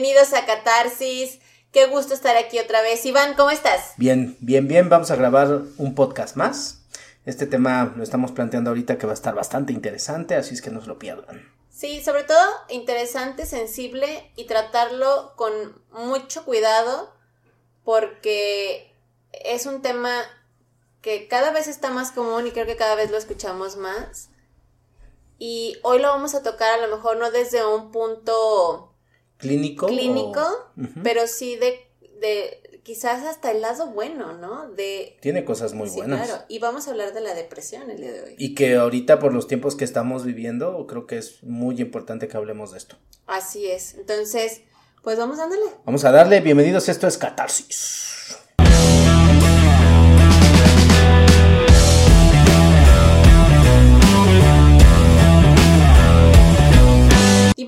bienvenidos a Catarsis. Qué gusto estar aquí otra vez. Iván, ¿cómo estás? Bien, bien, bien. Vamos a grabar un podcast más. Este tema lo estamos planteando ahorita que va a estar bastante interesante, así es que no se lo pierdan. Sí, sobre todo interesante, sensible y tratarlo con mucho cuidado porque es un tema que cada vez está más común y creo que cada vez lo escuchamos más. Y hoy lo vamos a tocar a lo mejor no desde un punto clínico. Clínico, pero sí de, de quizás hasta el lado bueno, ¿no? De Tiene cosas muy sí, buenas. Claro, y vamos a hablar de la depresión el día de hoy. Y que ahorita por los tiempos que estamos viviendo, creo que es muy importante que hablemos de esto. Así es. Entonces, pues vamos dándole. Vamos a darle, bienvenidos, esto es Catarsis.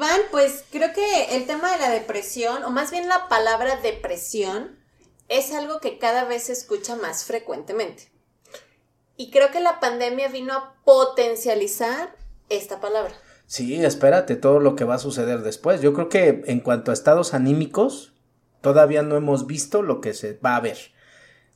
Iván, pues creo que el tema de la depresión, o más bien la palabra depresión, es algo que cada vez se escucha más frecuentemente. Y creo que la pandemia vino a potencializar esta palabra. Sí, espérate todo lo que va a suceder después. Yo creo que en cuanto a estados anímicos, todavía no hemos visto lo que se va a ver.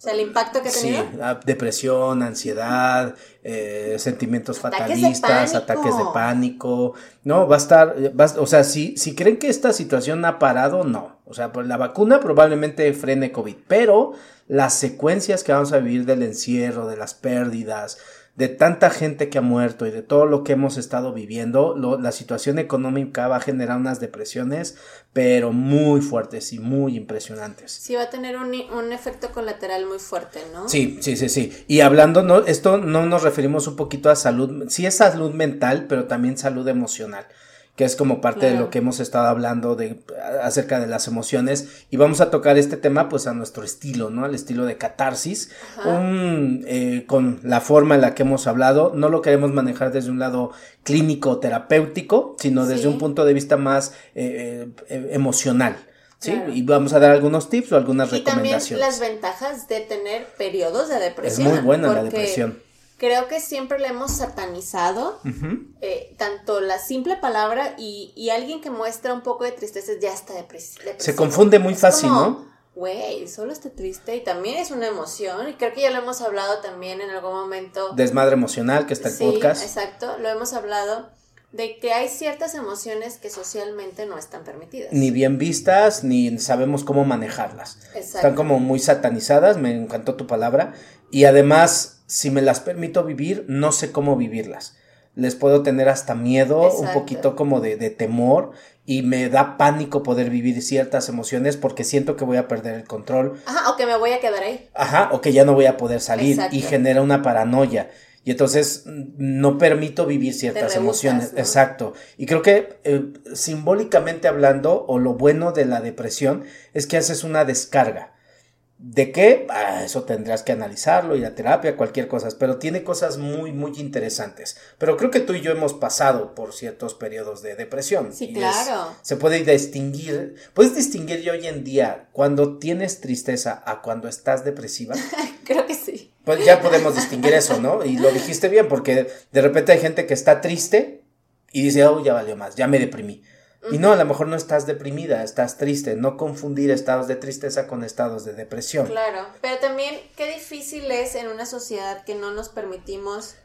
Sea, el impacto que ha tenido. Sí, ah, depresión, ansiedad, eh, sentimientos fatalistas, ataques de pánico. No, va a estar, va, o sea, si, si creen que esta situación ha parado, no. O sea, pues la vacuna probablemente frene COVID, pero las secuencias que vamos a vivir del encierro, de las pérdidas, de tanta gente que ha muerto y de todo lo que hemos estado viviendo, lo, la situación económica va a generar unas depresiones, pero muy fuertes y muy impresionantes. Sí, va a tener un, un efecto colateral muy fuerte, ¿no? Sí, sí, sí, sí. Y hablando, no, esto no nos referimos un poquito a salud, sí es salud mental, pero también salud emocional que es como parte claro. de lo que hemos estado hablando de acerca de las emociones y vamos a tocar este tema pues a nuestro estilo, ¿no? Al estilo de catarsis, un, eh, con la forma en la que hemos hablado, no lo queremos manejar desde un lado clínico terapéutico, sino desde sí. un punto de vista más eh, eh, emocional. ¿Sí? Claro. Y vamos a dar algunos tips o algunas y recomendaciones. También las ventajas de tener periodos de depresión. Es muy buena la depresión creo que siempre le hemos satanizado, uh -huh. eh, tanto la simple palabra y, y, alguien que muestra un poco de tristeza ya está depresivo. Se confunde muy fácil, como, ¿no? Güey, solo está triste y también es una emoción. Y creo que ya lo hemos hablado también en algún momento. Desmadre emocional, que está el sí, podcast. Exacto, lo hemos hablado de que hay ciertas emociones que socialmente no están permitidas. Ni bien vistas, ni sabemos cómo manejarlas. Exacto. Están como muy satanizadas, me encantó tu palabra. Y además, si me las permito vivir, no sé cómo vivirlas. Les puedo tener hasta miedo, Exacto. un poquito como de, de, temor, y me da pánico poder vivir ciertas emociones porque siento que voy a perder el control. Ajá, o que me voy a quedar ahí. Ajá, o que ya no voy a poder salir Exacto. y genera una paranoia. Y entonces no permito vivir ciertas emociones. ¿no? Exacto. Y creo que eh, simbólicamente hablando, o lo bueno de la depresión, es que haces una descarga. ¿De qué? Ah, eso tendrás que analizarlo, ir a terapia, cualquier cosa, pero tiene cosas muy, muy interesantes. Pero creo que tú y yo hemos pasado por ciertos periodos de depresión. Sí, claro. Es, se puede distinguir, puedes distinguir yo hoy en día cuando tienes tristeza a cuando estás depresiva. creo que sí. Pues ya podemos distinguir eso, ¿no? Y lo dijiste bien, porque de repente hay gente que está triste y dice, oh, ya valió más, ya me deprimí. Y no, a lo mejor no estás deprimida, estás triste. No confundir estados de tristeza con estados de depresión. Claro, pero también qué difícil es en una sociedad que no nos permitimos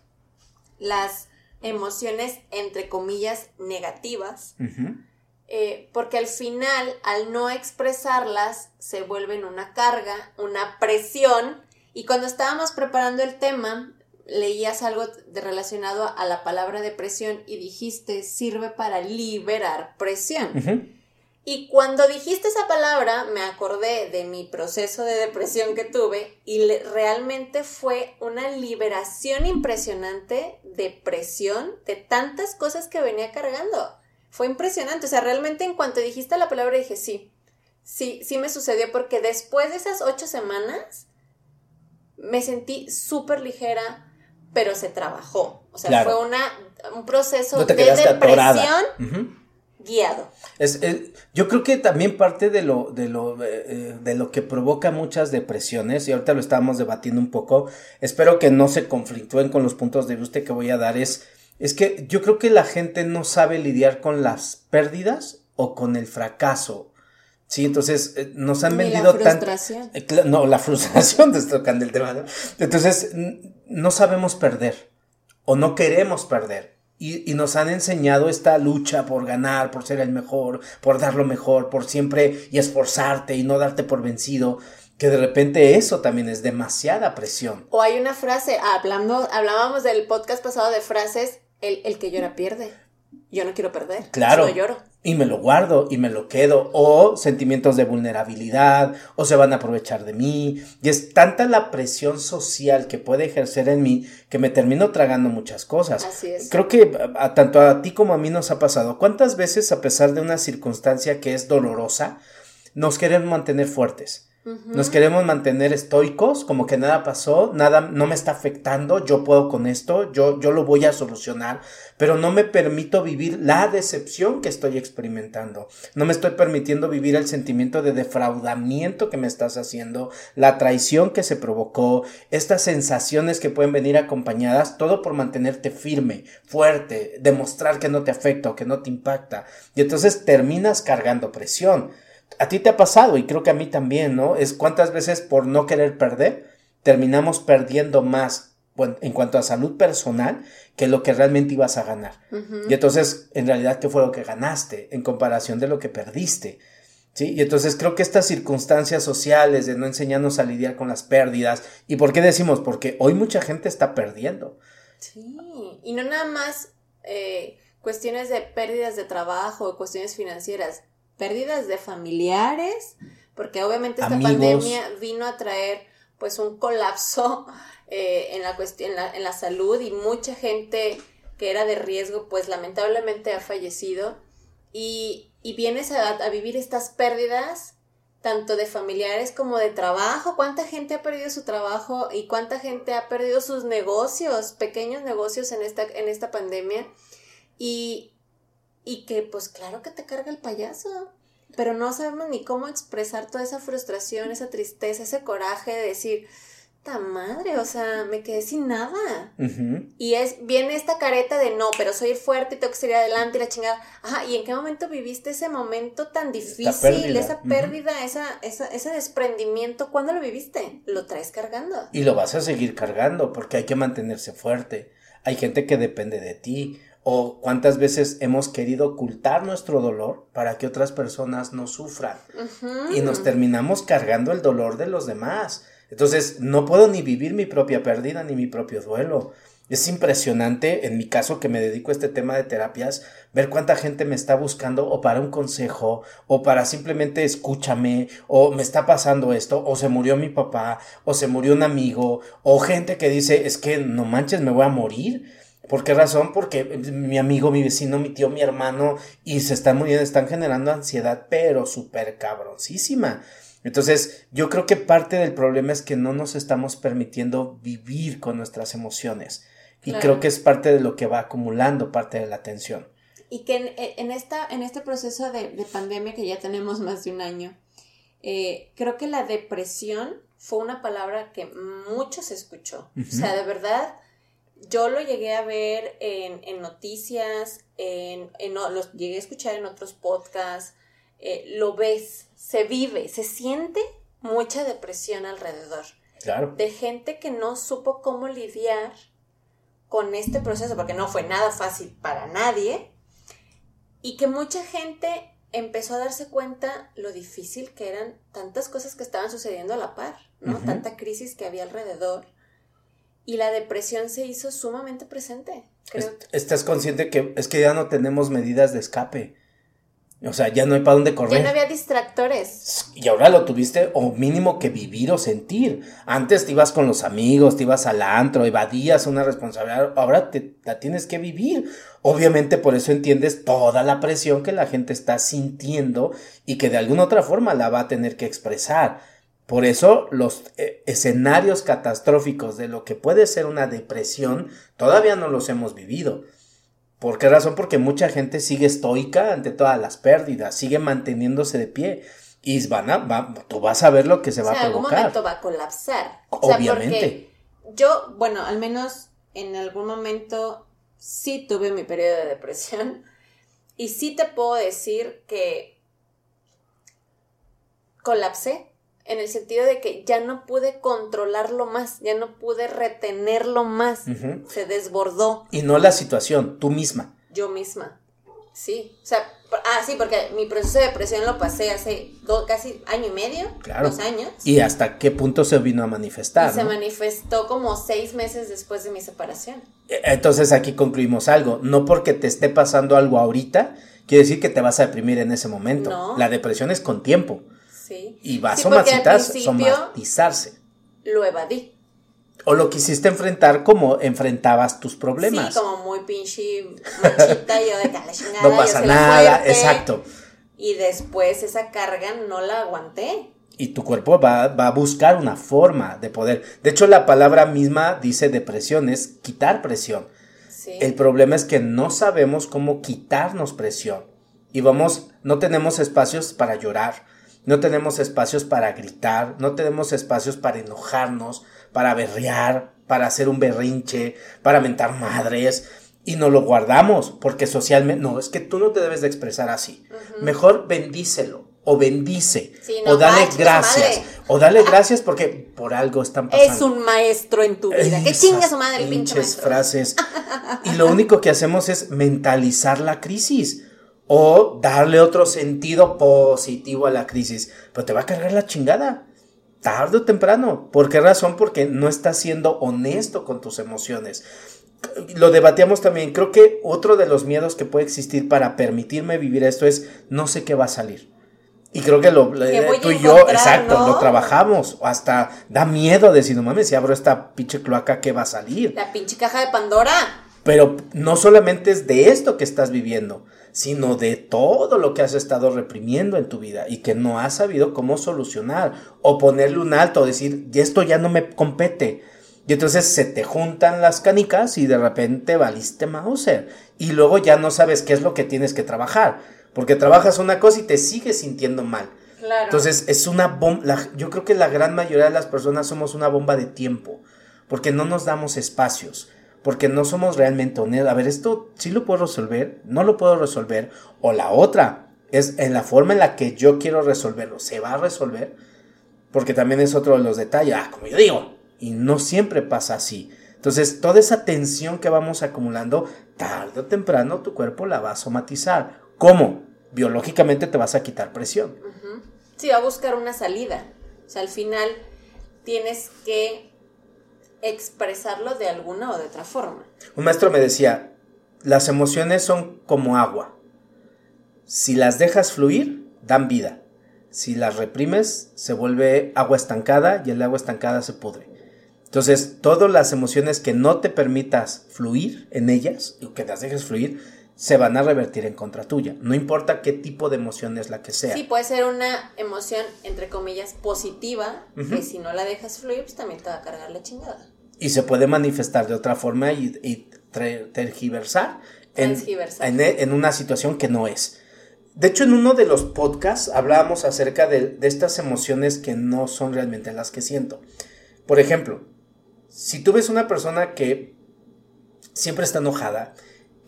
las emociones, entre comillas, negativas. Uh -huh. eh, porque al final, al no expresarlas, se vuelven una carga, una presión. Y cuando estábamos preparando el tema, leías algo de relacionado a la palabra depresión y dijiste sirve para liberar presión. Uh -huh. Y cuando dijiste esa palabra, me acordé de mi proceso de depresión que tuve y le, realmente fue una liberación impresionante de presión, de tantas cosas que venía cargando. Fue impresionante, o sea, realmente en cuanto dijiste la palabra dije sí, sí, sí me sucedió porque después de esas ocho semanas me sentí súper ligera, pero se trabajó. O sea, claro. fue una, un proceso no de depresión uh -huh. guiado. Es, es, yo creo que también parte de lo, de, lo, eh, de lo que provoca muchas depresiones, y ahorita lo estábamos debatiendo un poco, espero que no se conflictúen con los puntos de vista que voy a dar, es, es que yo creo que la gente no sabe lidiar con las pérdidas o con el fracaso. Sí, entonces eh, nos han vendido tanto. La frustración. Eh, no, la frustración, tocan el tema. Entonces, no sabemos perder o no queremos perder. Y, y, nos han enseñado esta lucha por ganar, por ser el mejor, por dar lo mejor, por siempre y esforzarte y no darte por vencido que de repente eso también es demasiada presión. O hay una frase, hablando, hablábamos del podcast pasado de frases, el, el que llora pierde. Yo no quiero perder. Claro. No lloro. Y me lo guardo y me lo quedo. O sentimientos de vulnerabilidad, o se van a aprovechar de mí. Y es tanta la presión social que puede ejercer en mí que me termino tragando muchas cosas. Así es. Creo que a, tanto a ti como a mí nos ha pasado. ¿Cuántas veces, a pesar de una circunstancia que es dolorosa, nos queremos mantener fuertes? Nos queremos mantener estoicos, como que nada pasó, nada no me está afectando, yo puedo con esto, yo, yo lo voy a solucionar, pero no me permito vivir la decepción que estoy experimentando. No me estoy permitiendo vivir el sentimiento de defraudamiento que me estás haciendo, la traición que se provocó, estas sensaciones que pueden venir acompañadas, todo por mantenerte firme, fuerte, demostrar que no te afecta o que no te impacta. Y entonces terminas cargando presión a ti te ha pasado y creo que a mí también, ¿no? Es cuántas veces por no querer perder terminamos perdiendo más en cuanto a salud personal que lo que realmente ibas a ganar. Y entonces, en realidad, ¿qué fue lo que ganaste en comparación de lo que perdiste? ¿Sí? Y entonces creo que estas circunstancias sociales de no enseñarnos a lidiar con las pérdidas, ¿y por qué decimos? Porque hoy mucha gente está perdiendo. Sí, y no nada más eh, cuestiones de pérdidas de trabajo o cuestiones financieras, pérdidas de familiares, porque obviamente esta pandemia vino a traer pues un colapso eh, en la cuestión, en la, salud y mucha gente que era de riesgo pues lamentablemente ha fallecido. Y, y vienes a, a vivir estas pérdidas tanto de familiares como de trabajo, cuánta gente ha perdido su trabajo y cuánta gente ha perdido sus negocios, pequeños negocios en esta, en esta pandemia y, y que pues claro que te carga el payaso, pero no sabemos ni cómo expresar toda esa frustración, esa tristeza, ese coraje de decir, ta madre, o sea, me quedé sin nada. Y es, viene esta careta de no, pero soy fuerte y tengo que salir adelante y la chingada. Ajá, ¿y en qué momento viviste ese momento tan difícil, esa pérdida, esa, esa, ese desprendimiento? ¿Cuándo lo viviste? Lo traes cargando. Y lo vas a seguir cargando porque hay que mantenerse fuerte. Hay gente que depende de ti o cuántas veces hemos querido ocultar nuestro dolor para que otras personas no sufran y nos terminamos cargando el dolor de los demás. Entonces, no puedo ni vivir mi propia pérdida ni mi propio duelo. Es impresionante, en mi caso que me dedico a este tema de terapias, ver cuánta gente me está buscando o para un consejo, o para simplemente escúchame, o me está pasando esto, o se murió mi papá, o se murió un amigo, o gente que dice, es que no manches, me voy a morir. ¿Por qué razón? Porque mi amigo, mi vecino, mi tío, mi hermano, y se están muriendo, están generando ansiedad, pero súper cabroncísima. Entonces, yo creo que parte del problema es que no nos estamos permitiendo vivir con nuestras emociones. Y creo que es parte de lo que va acumulando parte de la tensión. Y que en, esta, en este proceso de, pandemia que ya tenemos más de un año, eh, creo que la depresión fue una palabra que mucho se escuchó. O sea, de verdad, yo lo llegué a ver en, noticias, en, en, los llegué a escuchar en otros podcasts, eh, lo ves, se vive, se siente mucha depresión alrededor. Claro. De gente que no supo cómo lidiar con este proceso, porque no fue nada fácil para nadie, y que mucha gente empezó a darse cuenta lo difícil que eran tantas cosas que estaban sucediendo a la par, ¿no? Tanta crisis que había alrededor y la depresión se hizo sumamente presente. Estás consciente que es que ya no tenemos medidas de escape. O sea, ya no hay para dónde correr. Ya no había distractores. Y ahora lo tuviste, o mínimo que vivir o sentir. Antes te ibas con los amigos, te ibas al antro, evadías una responsabilidad. Ahora te, la tienes que vivir. Obviamente por eso entiendes toda la presión que la gente está sintiendo y que de alguna otra forma la va a tener que expresar. Por eso los eh, escenarios catastróficos de lo que puede ser una depresión todavía no los hemos vivido. ¿Por qué razón? Porque mucha gente sigue estoica ante todas las pérdidas, sigue manteniéndose de pie. Y van a, tú vas a ver lo que se va a provocar. En algún momento va a colapsar. Obviamente. yo, bueno, al menos en algún momento sí tuve mi periodo de depresión. Y sí te puedo decir que colapsé en el sentido de que ya no pude controlarlo más, ya no pude retenerlo más, se desbordó. Y no la situación, tú misma. Yo misma, sí, o sea, ah, sí, porque mi proceso de depresión lo pasé hace casi año y medio, dos años. ¿Y hasta qué punto se vino a manifestar? se manifestó como seis meses después de mi separación. E, entonces aquí concluimos algo, no porque te esté pasando algo ahorita, quiere decir que te vas a deprimir en ese momento. No. La depresión es con tiempo. Y va a somatizarse. Lo evadí. O lo quisiste enfrentar como enfrentabas tus problemas. Sí, como muy pinche machita, yo de chingada, No pasa nada, exacto. Y después esa carga no la aguanté. Y tu cuerpo va, va, a buscar una forma de poder. De hecho, la palabra misma dice depresión, es quitar presión. Sí. El problema es que no sabemos cómo quitarnos presión. Y vamos, no tenemos espacios para llorar, no tenemos espacios para gritar, no tenemos espacios para enojarnos, para berrear, para hacer un berrinche, para mentar madres. Y no lo guardamos porque socialmente, no, es que tú no te debes de expresar así. Mejor bendícelo o bendice o dale gracias o dale gracias porque por algo están pasando. Es un maestro en tu vida. que chinga su madre el pinche maestro. frases. y lo único que hacemos es mentalizar la crisis o darle otro sentido positivo a la crisis, pero te va a cargar la chingada, tarde o temprano. ¿Por qué razón? Porque no estás siendo honesto con tus emociones. Lo debatíamos también, creo que otro de los miedos que puede existir para permitirme vivir esto es no sé qué va a salir. Y creo que lo, tú y yo, exacto, lo trabajamos. Hasta da miedo decir, no mames, si abro esta pinche cloaca, ¿qué va a salir? La pinche caja de Pandora. Pero no solamente es de esto que estás viviendo, sino de todo lo que has estado reprimiendo en tu vida y que no has sabido cómo solucionar o ponerle un alto, o decir, esto ya no me compete. Y entonces se te juntan las canicas y de repente valiste Mauser. Y luego ya no sabes qué es lo que tienes que trabajar. Porque trabajas una cosa y te sigues sintiendo mal. Entonces es una bomba. Yo creo que la gran mayoría de las personas somos una bomba de tiempo. Porque no nos damos espacios porque no somos realmente honestos. A ver, esto sí lo puedo resolver, no lo puedo resolver. O la otra es en la forma en la que yo quiero resolverlo, ¿se va a resolver? Porque también es otro de los detalles, ah, como yo digo, y no siempre pasa así. Entonces, toda esa tensión que vamos acumulando, tarde o temprano tu cuerpo la va a somatizar. ¿Cómo? Biológicamente te vas a quitar presión. Sí, va a buscar una salida. O sea, al final tienes que expresarlo de alguna o de otra forma. Un maestro me decía, las emociones son como agua. Si las dejas fluir, dan vida. Si las reprimes, se vuelve agua estancada y el agua estancada se pudre. Entonces, todas las emociones que no te permitas fluir en ellas, o que las dejes fluir, se van a revertir en contra tuya. No importa qué tipo de emoción es la que sea. Sí, puede ser una emoción, entre comillas, positiva, que si no la dejas fluir, pues también te va a cargar la chingada. Y se puede manifestar de otra forma y, tergiversar, en, en, una situación que no es. De hecho, en uno de los podcasts hablábamos acerca de, de estas emociones que no son realmente las que siento. Por ejemplo, si tú ves una persona que siempre está enojada,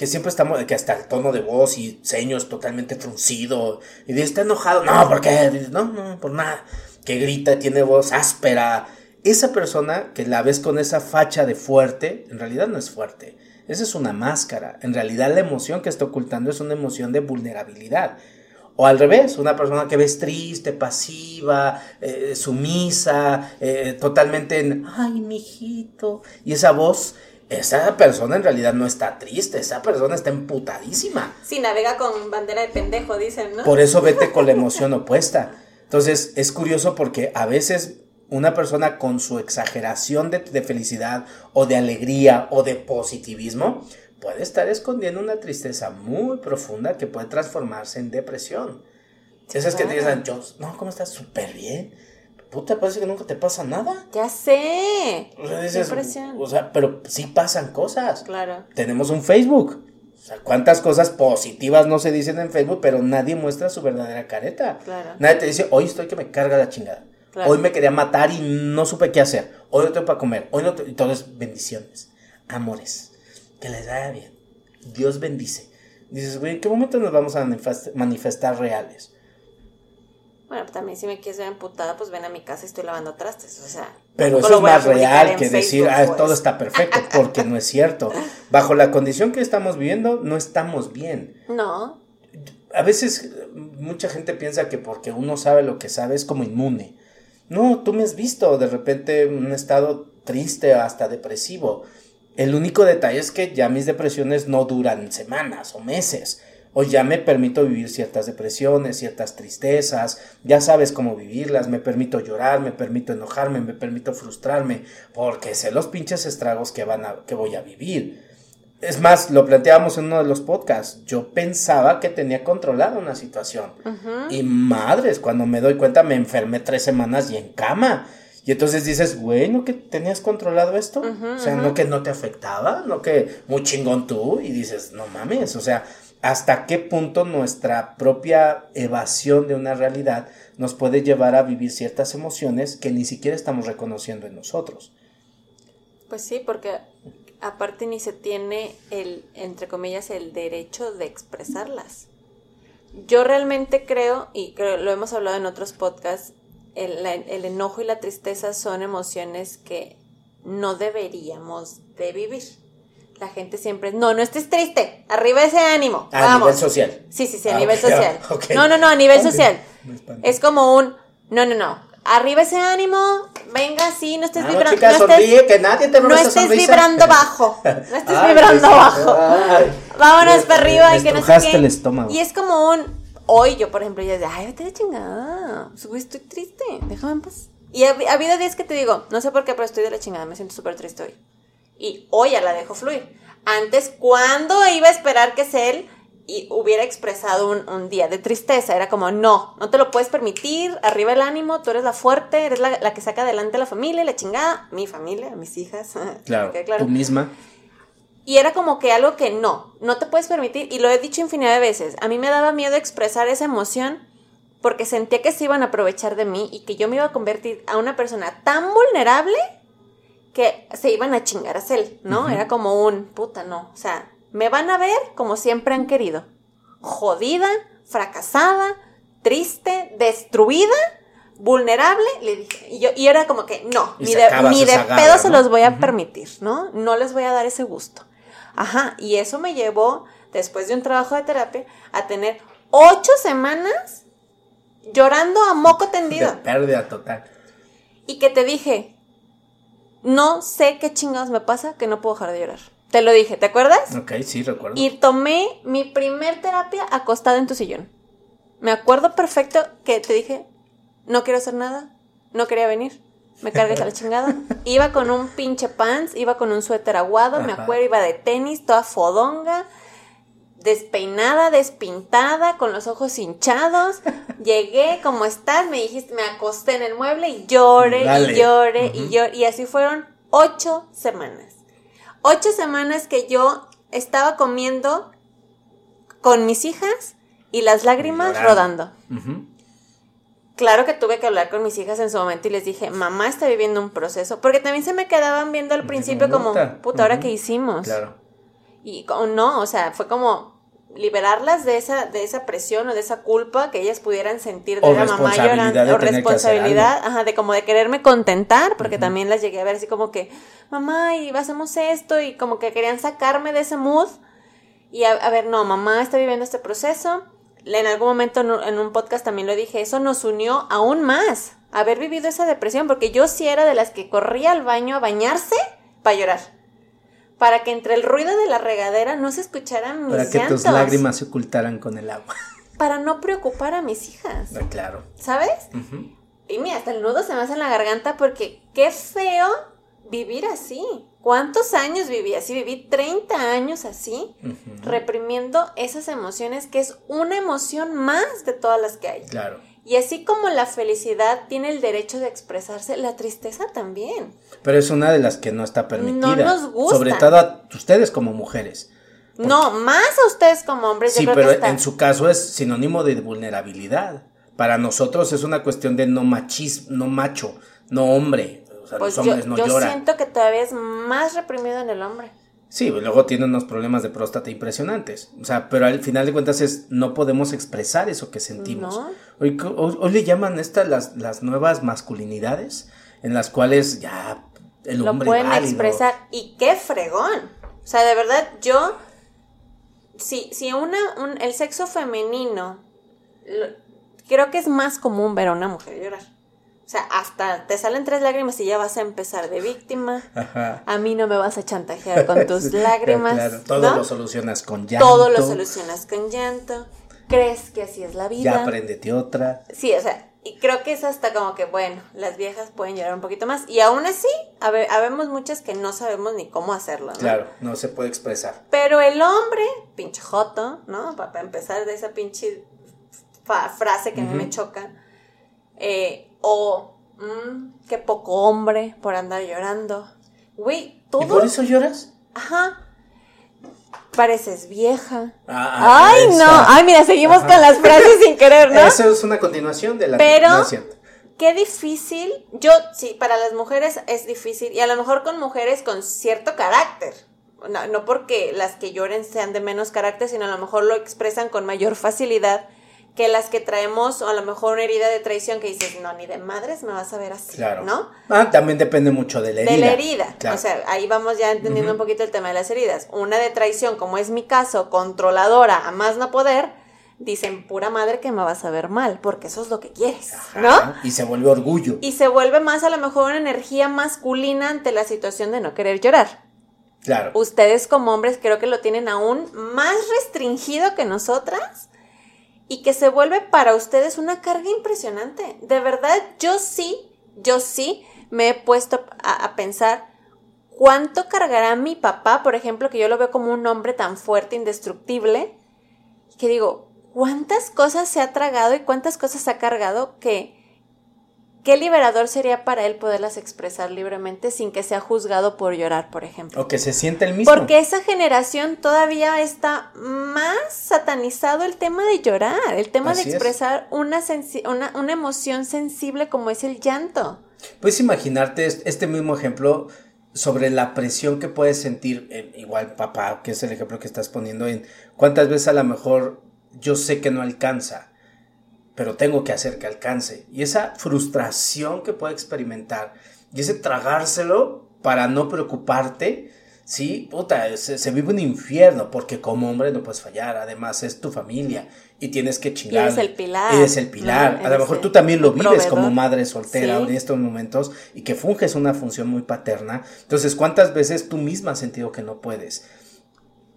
que siempre estamos, que hasta el tono de voz y seños totalmente fruncido, y dice, está enojado, no, ¿por qué? no, no, por nada, que grita, tiene voz áspera, esa persona que la ves con esa facha de fuerte, en realidad no es fuerte, esa es una máscara, en realidad la emoción que está ocultando es una emoción de vulnerabilidad. O al revés, una persona que ves triste, pasiva, eh, sumisa, eh, totalmente en, ay, mijito, y esa voz esa persona en realidad no está triste, esa persona está emputadísima. Sí, navega con bandera de pendejo, dicen, ¿no? Por eso vete con la emoción opuesta. Entonces, es curioso porque a veces una persona con su exageración de, felicidad o de alegría o de positivismo puede estar escondiendo una tristeza muy profunda que puede transformarse en depresión. Esas que te dicen, yo, no, ¿cómo estás? Súper bien puta, parece que nunca te pasa nada. Ya sé. O sea, dices, o sea, pero sí pasan cosas. Claro. Tenemos un Facebook. O sea, cuántas cosas positivas no se dicen en Facebook, pero nadie muestra su verdadera careta. Claro. Nadie te dice, hoy estoy que me carga la chingada. Hoy me quería matar y no supe qué hacer. Hoy no tengo para comer. Hoy no Y todo es bendiciones. Amores. Que les vaya bien. Dios bendice. Dices, güey, ¿en qué momento nos vamos a manifestar reales? Bueno, también si me quieres ver emputada, pues ven a mi casa y estoy lavando trastes, o sea. Pero eso es más real que decir, ah, todo pues". está perfecto, porque no es cierto. Bajo la condición que estamos viviendo, no estamos bien. No. A veces mucha gente piensa que porque uno sabe lo que sabe es como inmune. No, tú me has visto de repente en un estado triste, hasta depresivo. El único detalle es que ya mis depresiones no duran semanas o meses o ya me permito vivir ciertas depresiones, ciertas tristezas, ya sabes cómo vivirlas, me permito llorar, me permito enojarme, me permito frustrarme, porque sé los pinches estragos que van a, que voy a vivir. Es más, lo planteábamos en uno de los podcasts. Yo pensaba que tenía controlada una situación. Y madres, cuando me doy cuenta me enfermé tres semanas y en cama. Y entonces dices, bueno, que tenías controlado esto. o sea, no que no te afectaba, no que muy chingón tú. Y dices, no mames, o sea, hasta qué punto nuestra propia evasión de una realidad nos puede llevar a vivir ciertas emociones que ni siquiera estamos reconociendo en nosotros. Pues sí, porque aparte ni se tiene el, entre comillas, el derecho de expresarlas. Yo realmente creo, y creo, lo hemos hablado en otros podcasts, el, el enojo y la tristeza son emociones que no deberíamos de vivir la gente siempre, no, no estés triste, arriba ese ánimo. A nivel social. Sí, sí, sí, a ah, nivel social. No, no, no, a nivel social. es como un, no, no, no, arriba ese ánimo, venga, sí, no estés vibrando. no estés, que nadie te no estés vibrando bajo, no estés vibrando bajo. Vámonos para arriba y que no sé el estómago. Y es como un, hoy yo, por ejemplo, ya de, ay, vete de chingada, estoy triste, déjame en paz. Y ha, ha habido días que te digo, no sé por qué, pero estoy de la chingada, me siento súper triste hoy y hoy ya la dejo fluir. Antes, ¿cuándo iba a esperar que él y hubiera expresado un, día de tristeza? Era como, no, no te lo puedes permitir, arriba el ánimo, tú eres la fuerte, eres la, que saca adelante a la familia, la chingada, mi familia, mis hijas. Claro, claro, tú misma. Y era como que algo que no, no te puedes permitir, y lo he dicho infinidad de veces, a mí me daba miedo expresar esa emoción porque sentía que se iban a aprovechar de mí y que yo me iba a convertir a una persona tan vulnerable que se iban a chingar a Cell, ¿no? Era como un, puta, no, o sea, me van a ver como siempre han querido, jodida, fracasada, triste, destruida, vulnerable, le dije, y yo, y era como que, no, ni de, pedo se los voy a permitir, ¿no? No les voy a dar ese gusto. Ajá, y eso me llevó, después de un trabajo de terapia, a tener ocho semanas llorando a moco tendido. De pérdida total. Y que te dije, no sé qué chingados me pasa que no puedo dejar de llorar. Te lo dije, ¿te acuerdas? Ok, sí, recuerdo. Y tomé mi primer terapia acostada en tu sillón. Me acuerdo perfecto que te dije, no quiero hacer nada, no quería venir, me cargues a la chingada. Iba con un pinche pants, iba con un suéter aguado, me acuerdo, iba de tenis, toda fodonga, despeinada, despintada, con los ojos hinchados. Llegué, como estás? Me dijiste, me acosté en el mueble y lloré y lloré y lloré. Y así fueron ocho semanas. Ocho semanas que yo estaba comiendo con mis hijas y las lágrimas rodando. Claro que tuve que hablar con mis hijas en su momento y les dije, mamá está viviendo un proceso, porque también se me quedaban viendo al principio como, puta, ¿ahora qué hicimos? Claro. Y no, o sea, fue como liberarlas de esa, de esa presión o de esa culpa que ellas pudieran sentir de la mamá llorando o responsabilidad, ajá, de como de quererme contentar, porque también las llegué a ver así como que, mamá, y hacemos esto, y como que querían sacarme de ese mood. Y a, ver, no, mamá está viviendo este proceso. En algún momento en un podcast también lo dije, eso nos unió aún más, haber vivido esa depresión, porque yo sí era de las que corría al baño a bañarse para llorar para que entre el ruido de la regadera no se escucharan mis Para que tus lágrimas se ocultaran con el agua. Para no preocupar a mis hijas. Ah, claro. ¿Sabes? Y mira, hasta el nudo se me hace en la garganta porque qué feo vivir así. ¿Cuántos años viví así? Viví 30 años así, reprimiendo esas emociones, que es una emoción más de todas las que hay. Claro. Y así como la felicidad tiene el derecho de expresarse, la tristeza también. Pero es una de las que no está permitida. No nos gusta. Sobre todo a ustedes como mujeres. No, más a ustedes como hombres. Sí, pero en su caso es sinónimo de vulnerabilidad. Para nosotros es una cuestión de no machismo, no macho, no hombre. O sea, pues los hombres yo, no yo siento que todavía es más reprimido en el hombre. Sí, luego tiene unos problemas de próstata impresionantes. O sea, pero al final de cuentas es no podemos expresar eso que sentimos. Hoy, le llaman estas las, las nuevas masculinidades, en las cuales ya el hombre Lo pueden expresar. Y qué fregón. O sea, de verdad, yo. Si, si una, un, el sexo femenino. creo que es más común ver a una mujer llorar. O sea, hasta te salen tres lágrimas y ya vas a empezar de víctima. Ajá. A mí no me vas a chantajear con tus lágrimas. Claro, todo lo solucionas con llanto. Todo lo solucionas con llanto. Crees que así es la vida. Ya apréndete otra. Sí, o sea, y creo que es hasta como que, bueno, las viejas pueden llorar un poquito más. Y aún así, habemos muchas que no sabemos ni cómo hacerlo, ¿no? Claro, no se puede expresar. Pero el hombre, pinche joto, ¿no? Para empezar de esa pinche frase que a mí me choca. Eh, o, mmm, qué poco hombre por andar llorando. Güey, todo. ¿Y por eso lloras? Ajá. Pareces vieja. Ah, Ay, no. Ay, mira, seguimos con las frases sin querer, ¿no? Eso es una continuación de la Pero, qué difícil. Yo, sí, para las mujeres es difícil. Y a lo mejor con mujeres con cierto carácter. No, no porque las que lloren sean de menos carácter, sino a lo mejor lo expresan con mayor facilidad que las que traemos, o a lo mejor una herida de traición que dices, no, ni de madres me vas a ver así, claro. ¿no? Ah, también depende mucho de la herida. De la herida. O sea, ahí vamos ya entendiendo un poquito el tema de las heridas. Una de traición, como es mi caso, controladora, a más no poder, dicen, pura madre que me vas a ver mal, porque eso es lo que quieres, ¿no? Y se vuelve orgullo. Y se vuelve más a lo mejor una energía masculina ante la situación de no querer llorar. Claro. Ustedes como hombres creo que lo tienen aún más restringido que nosotras y que se vuelve para ustedes una carga impresionante. De verdad, yo sí, yo sí me he puesto a, pensar cuánto cargará mi papá, por ejemplo, que yo lo veo como un hombre tan fuerte, indestructible, que digo, cuántas cosas se ha tragado y cuántas cosas ha cargado que Qué liberador sería para él poderlas expresar libremente sin que sea juzgado por llorar, por ejemplo. O que se siente el mismo. Porque esa generación todavía está más satanizado el tema de llorar, el tema de expresar una, una, una, emoción sensible como es el llanto. Puedes imaginarte este mismo ejemplo sobre la presión que puedes sentir, eh, igual papá, que es el ejemplo que estás poniendo en cuántas veces a lo mejor yo sé que no alcanza pero tengo que hacer que alcance. Y esa frustración que puede experimentar y ese tragárselo para no preocuparte, sí, puta, se, vive un infierno porque como hombre no puedes fallar, además es tu familia y tienes que chingar. Y es el pilar. Eres el pilar. a lo mejor tú también lo vives como madre soltera en estos momentos y que funges una función muy paterna. Entonces, ¿cuántas veces tú misma has sentido que no puedes?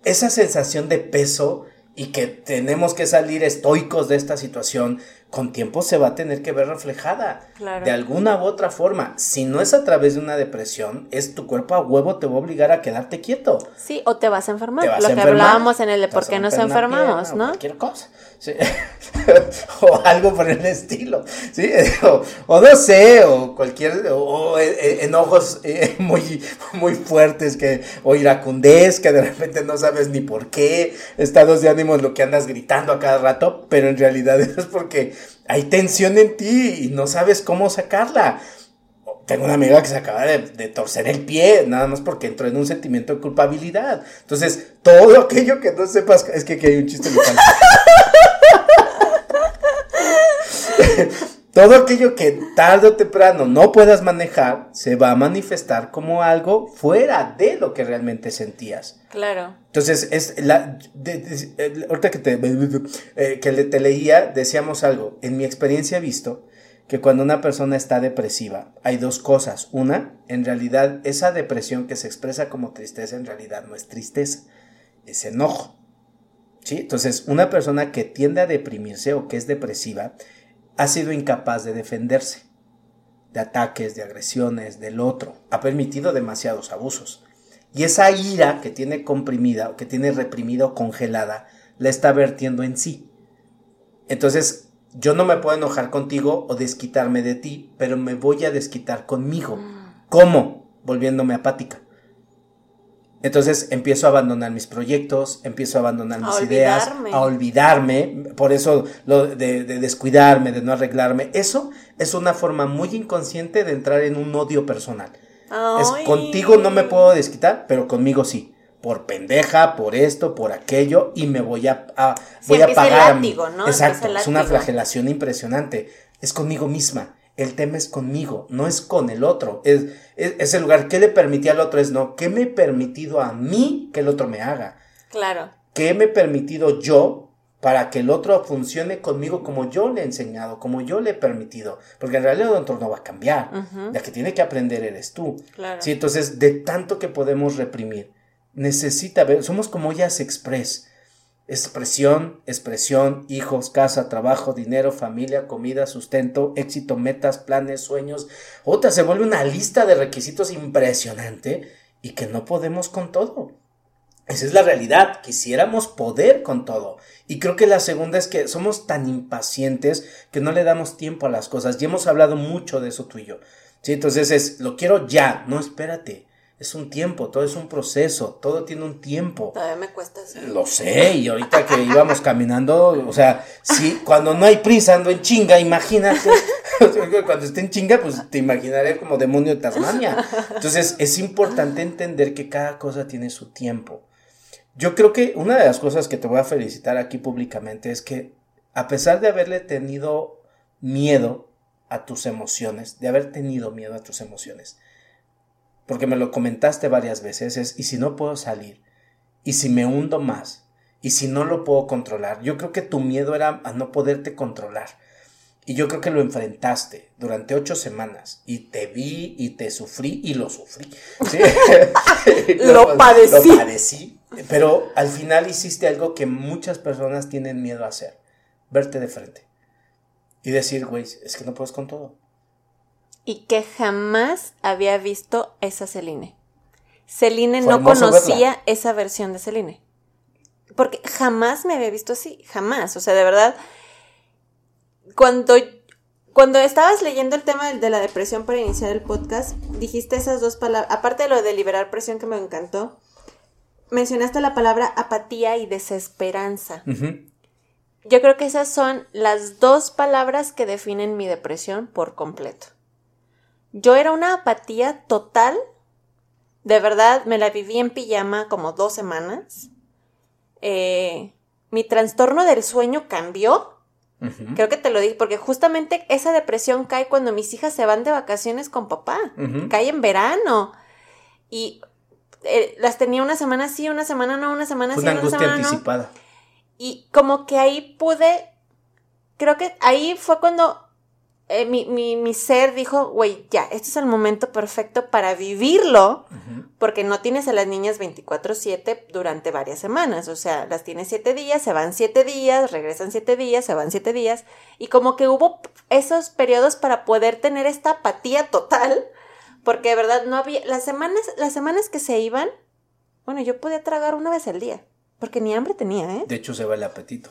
Esa sensación de peso y que tenemos que salir estoicos de esta situación, con tiempo se va a tener que ver reflejada. De alguna u otra forma. Si no es a través de una depresión, es tu cuerpo a huevo te va a obligar a quedarte quieto. Sí, o te vas a enfermar. Lo que hablábamos en el de por qué nos enfermamos, ¿no? Cualquier cosa. o algo por el estilo. ¿sí? O, no sé, o cualquier. O, eh, eh, enojos eh, muy, muy fuertes que, o iracundez que de repente no sabes ni por qué. Estados de ánimo lo que andas gritando a cada rato, pero en realidad es porque hay tensión en ti y no sabes cómo sacarla. Tengo una amiga que se acaba de, torcer el pie, nada más porque entró en un sentimiento de culpabilidad. Entonces, todo aquello que no sepas, es que hay un chiste. todo aquello que tarde o temprano no puedas manejar se va a manifestar como algo fuera de lo que realmente sentías. Claro. Entonces, es la, ahorita que te, eh, que te leía, decíamos algo. En mi experiencia he visto que cuando una persona está depresiva, hay dos cosas. Una, en realidad, esa depresión que se expresa como tristeza, en realidad no es tristeza, es enojo. ¿Sí? Entonces, una persona que tiende a deprimirse o que es depresiva, ha sido incapaz de defenderse de ataques, de agresiones del otro, ha permitido demasiados abusos. Y esa ira que tiene comprimida, o que tiene reprimida o congelada, la está vertiendo en sí. Entonces, yo no me puedo enojar contigo o desquitarme de ti, pero me voy a desquitar conmigo. Mm. ¿Cómo? Volviéndome apática. Entonces empiezo a abandonar mis proyectos, empiezo a abandonar mis ideas, a olvidarme, por eso lo de, descuidarme, de no arreglarme. Eso es una forma muy inconsciente de entrar en un odio personal. Es, contigo no me puedo desquitar, pero conmigo sí. por pendeja, por esto, por aquello, y me voy a, voy a pagar. a mí. ¿no? Exacto, es una flagelación impresionante. Es conmigo misma. El tema es conmigo, no es con el otro. Es, es, el lugar. ¿Qué le permití al otro? Es no. ¿Qué me he permitido a mí que el otro me haga? Claro. ¿Qué me he permitido yo para que el otro funcione conmigo como yo le he enseñado, como yo le he permitido? Porque en realidad el otro no va a cambiar. La que tiene que aprender eres tú. Claro. Sí, entonces, de tanto que podemos reprimir, necesita ver, somos como ellas express Expresión, expresión, hijos, casa, trabajo, dinero, familia, comida, sustento, éxito, metas, planes, sueños. Otra se vuelve una lista de requisitos impresionante y que no podemos con todo. Esa es la realidad. Quisiéramos poder con todo. Y creo que la segunda es que somos tan impacientes que no le damos tiempo a las cosas. Y hemos hablado mucho de eso tú y yo. ¿Sí? Entonces es, lo quiero ya. No, espérate es un tiempo, todo es un proceso, todo tiene un tiempo. Todavía me cuesta Lo sé, y ahorita que íbamos caminando, o sea, si cuando no hay prisa ando en chinga, imagínate. cuando esté en chinga, pues te imaginaré como demonio de Tasmania. Entonces, es importante entender que cada cosa tiene su tiempo. Yo creo que una de las cosas que te voy a felicitar aquí públicamente es que a pesar de haberle tenido miedo a tus emociones, de haber tenido miedo a tus emociones, porque me lo comentaste varias veces, es, ¿y si no puedo salir? ¿Y si me hundo más? ¿Y si no lo puedo controlar? Yo creo que tu miedo era a no poderte controlar. Y yo creo que lo enfrentaste durante ocho semanas. Y te vi y te sufrí y lo sufrí. lo, padecí. Lo padecí. Pero al final hiciste algo que muchas personas tienen miedo a hacer. Verte de frente. Y decir, güey, es que no puedes con todo y que jamás había visto esa Celine. Celine no conocía esa versión de Celine. Porque jamás me había visto así, jamás. O sea, de verdad, cuando, cuando estabas leyendo el tema de la depresión para iniciar el podcast, dijiste esas dos palabras, aparte de lo de liberar presión que me encantó, mencionaste la palabra apatía y desesperanza. Yo creo que esas son las dos palabras que definen mi depresión por completo. Yo era una apatía total. De verdad, me la viví en pijama como dos semanas. Eh, mi trastorno del sueño cambió. Creo que te lo dije, porque justamente esa depresión cae cuando mis hijas se van de vacaciones con papá. Cae en verano. Y eh, las tenía una semana sí, una semana no, una semana sí, una semana anticipada. Y como que ahí pude, creo que ahí fue cuando eh, mi, mi, mi, ser dijo, güey, ya, este es el momento perfecto para vivirlo, porque no tienes a las niñas 24/7 durante varias semanas, o sea, las tienes siete días, se van siete días, regresan siete días, se van siete días, y como que hubo esos periodos para poder tener esta apatía total, porque de verdad no había, las semanas, las semanas que se iban, bueno, yo podía tragar una vez al día, porque ni hambre tenía, ¿eh? De hecho, se va el apetito.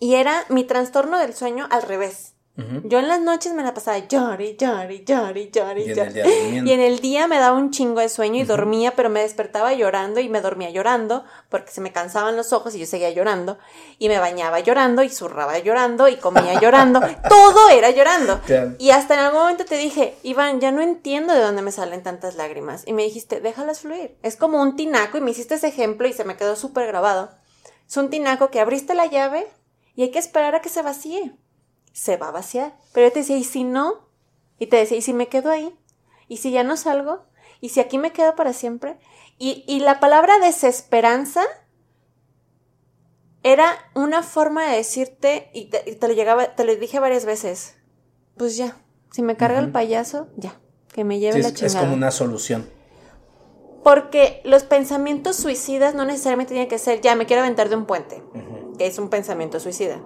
Y era mi trastorno del sueño al revés yo en las noches me la pasaba llori, llori, llori, llori, y, y en el día me daba un chingo de sueño y dormía, pero me despertaba llorando y me dormía llorando porque se me cansaban los ojos y yo seguía llorando. Y me bañaba llorando y zurraba llorando y comía llorando, todo era llorando. Y hasta en algún momento te dije, Iván, ya no entiendo de dónde me salen tantas lágrimas y me dijiste, déjalas fluir. Es como un tinaco y me hiciste ese ejemplo y se me quedó súper grabado. Es un tinaco que abriste la llave y hay que esperar a que se vacíe se va a vaciar. Pero yo te decía, ¿y si no? Y te decía, ¿y si me quedo ahí? ¿Y si ya no salgo? ¿Y si aquí me quedo para siempre? Y, y la palabra desesperanza era una forma de decirte, y te, lo llegaba, te lo dije varias veces, pues ya, si me carga el payaso, ya, que me lleve la chingada. Es como una solución. Porque los pensamientos suicidas no necesariamente tienen que ser, ya, me quiero aventar de un puente, que es un pensamiento suicida.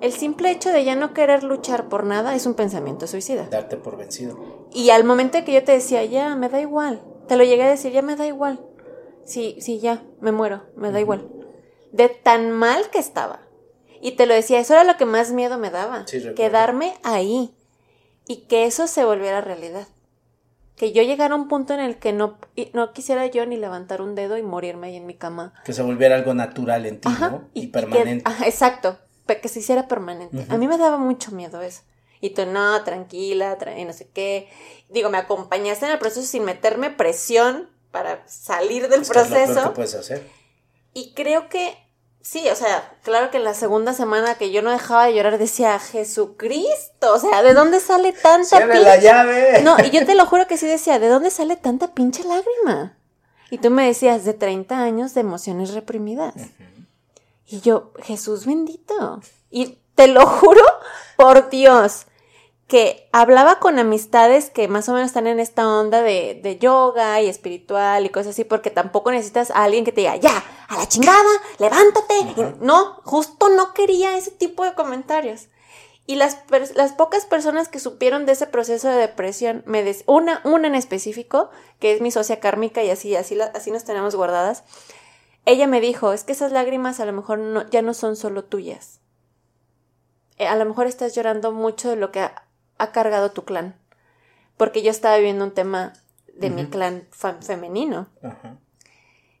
El simple hecho de ya no querer luchar por nada es un pensamiento suicida. Darte por vencido. Y al momento que yo te decía, ya, me da igual, te lo llegué a decir, ya me da igual. Sí, sí, ya, me muero, me da igual. De tan mal que estaba. Y te lo decía, eso era lo que más miedo me daba. quedarme ahí. Y que eso se volviera realidad. Que yo llegara a un punto en el que no, no quisiera yo ni levantar un dedo y morirme ahí en mi cama. Que se volviera algo natural en ti, ¿no? Y, permanente. exacto que se hiciera permanente. A mí me daba mucho miedo eso. Y tú, no, tranquila, y no sé qué. Digo, me acompañaste en el proceso sin meterme presión para salir del proceso. ¿Qué puedes hacer? Y creo que sí, o sea, claro que en la segunda semana que yo no dejaba de llorar decía, Jesucristo, o sea, ¿de dónde sale tanta pinche? la llave! No, y yo te lo juro que sí decía, ¿de dónde sale tanta pinche lágrima? Y tú me decías, de 30 años de emociones reprimidas. Y yo, Jesús bendito. Y te lo juro por Dios, que hablaba con amistades que más o menos están en esta onda de, de, yoga y espiritual y cosas así, porque tampoco necesitas a alguien que te diga, ya, a la chingada, levántate. no, justo no quería ese tipo de comentarios. Y las, las pocas personas que supieron de ese proceso de depresión, me des una, una en específico, que es mi socia kármica y así, así, así nos tenemos guardadas, ella me dijo, es que esas lágrimas a lo mejor no, ya no son solo tuyas. Eh, a lo mejor estás llorando mucho de lo que ha cargado tu clan. Porque yo estaba viviendo un tema de mi clan femenino.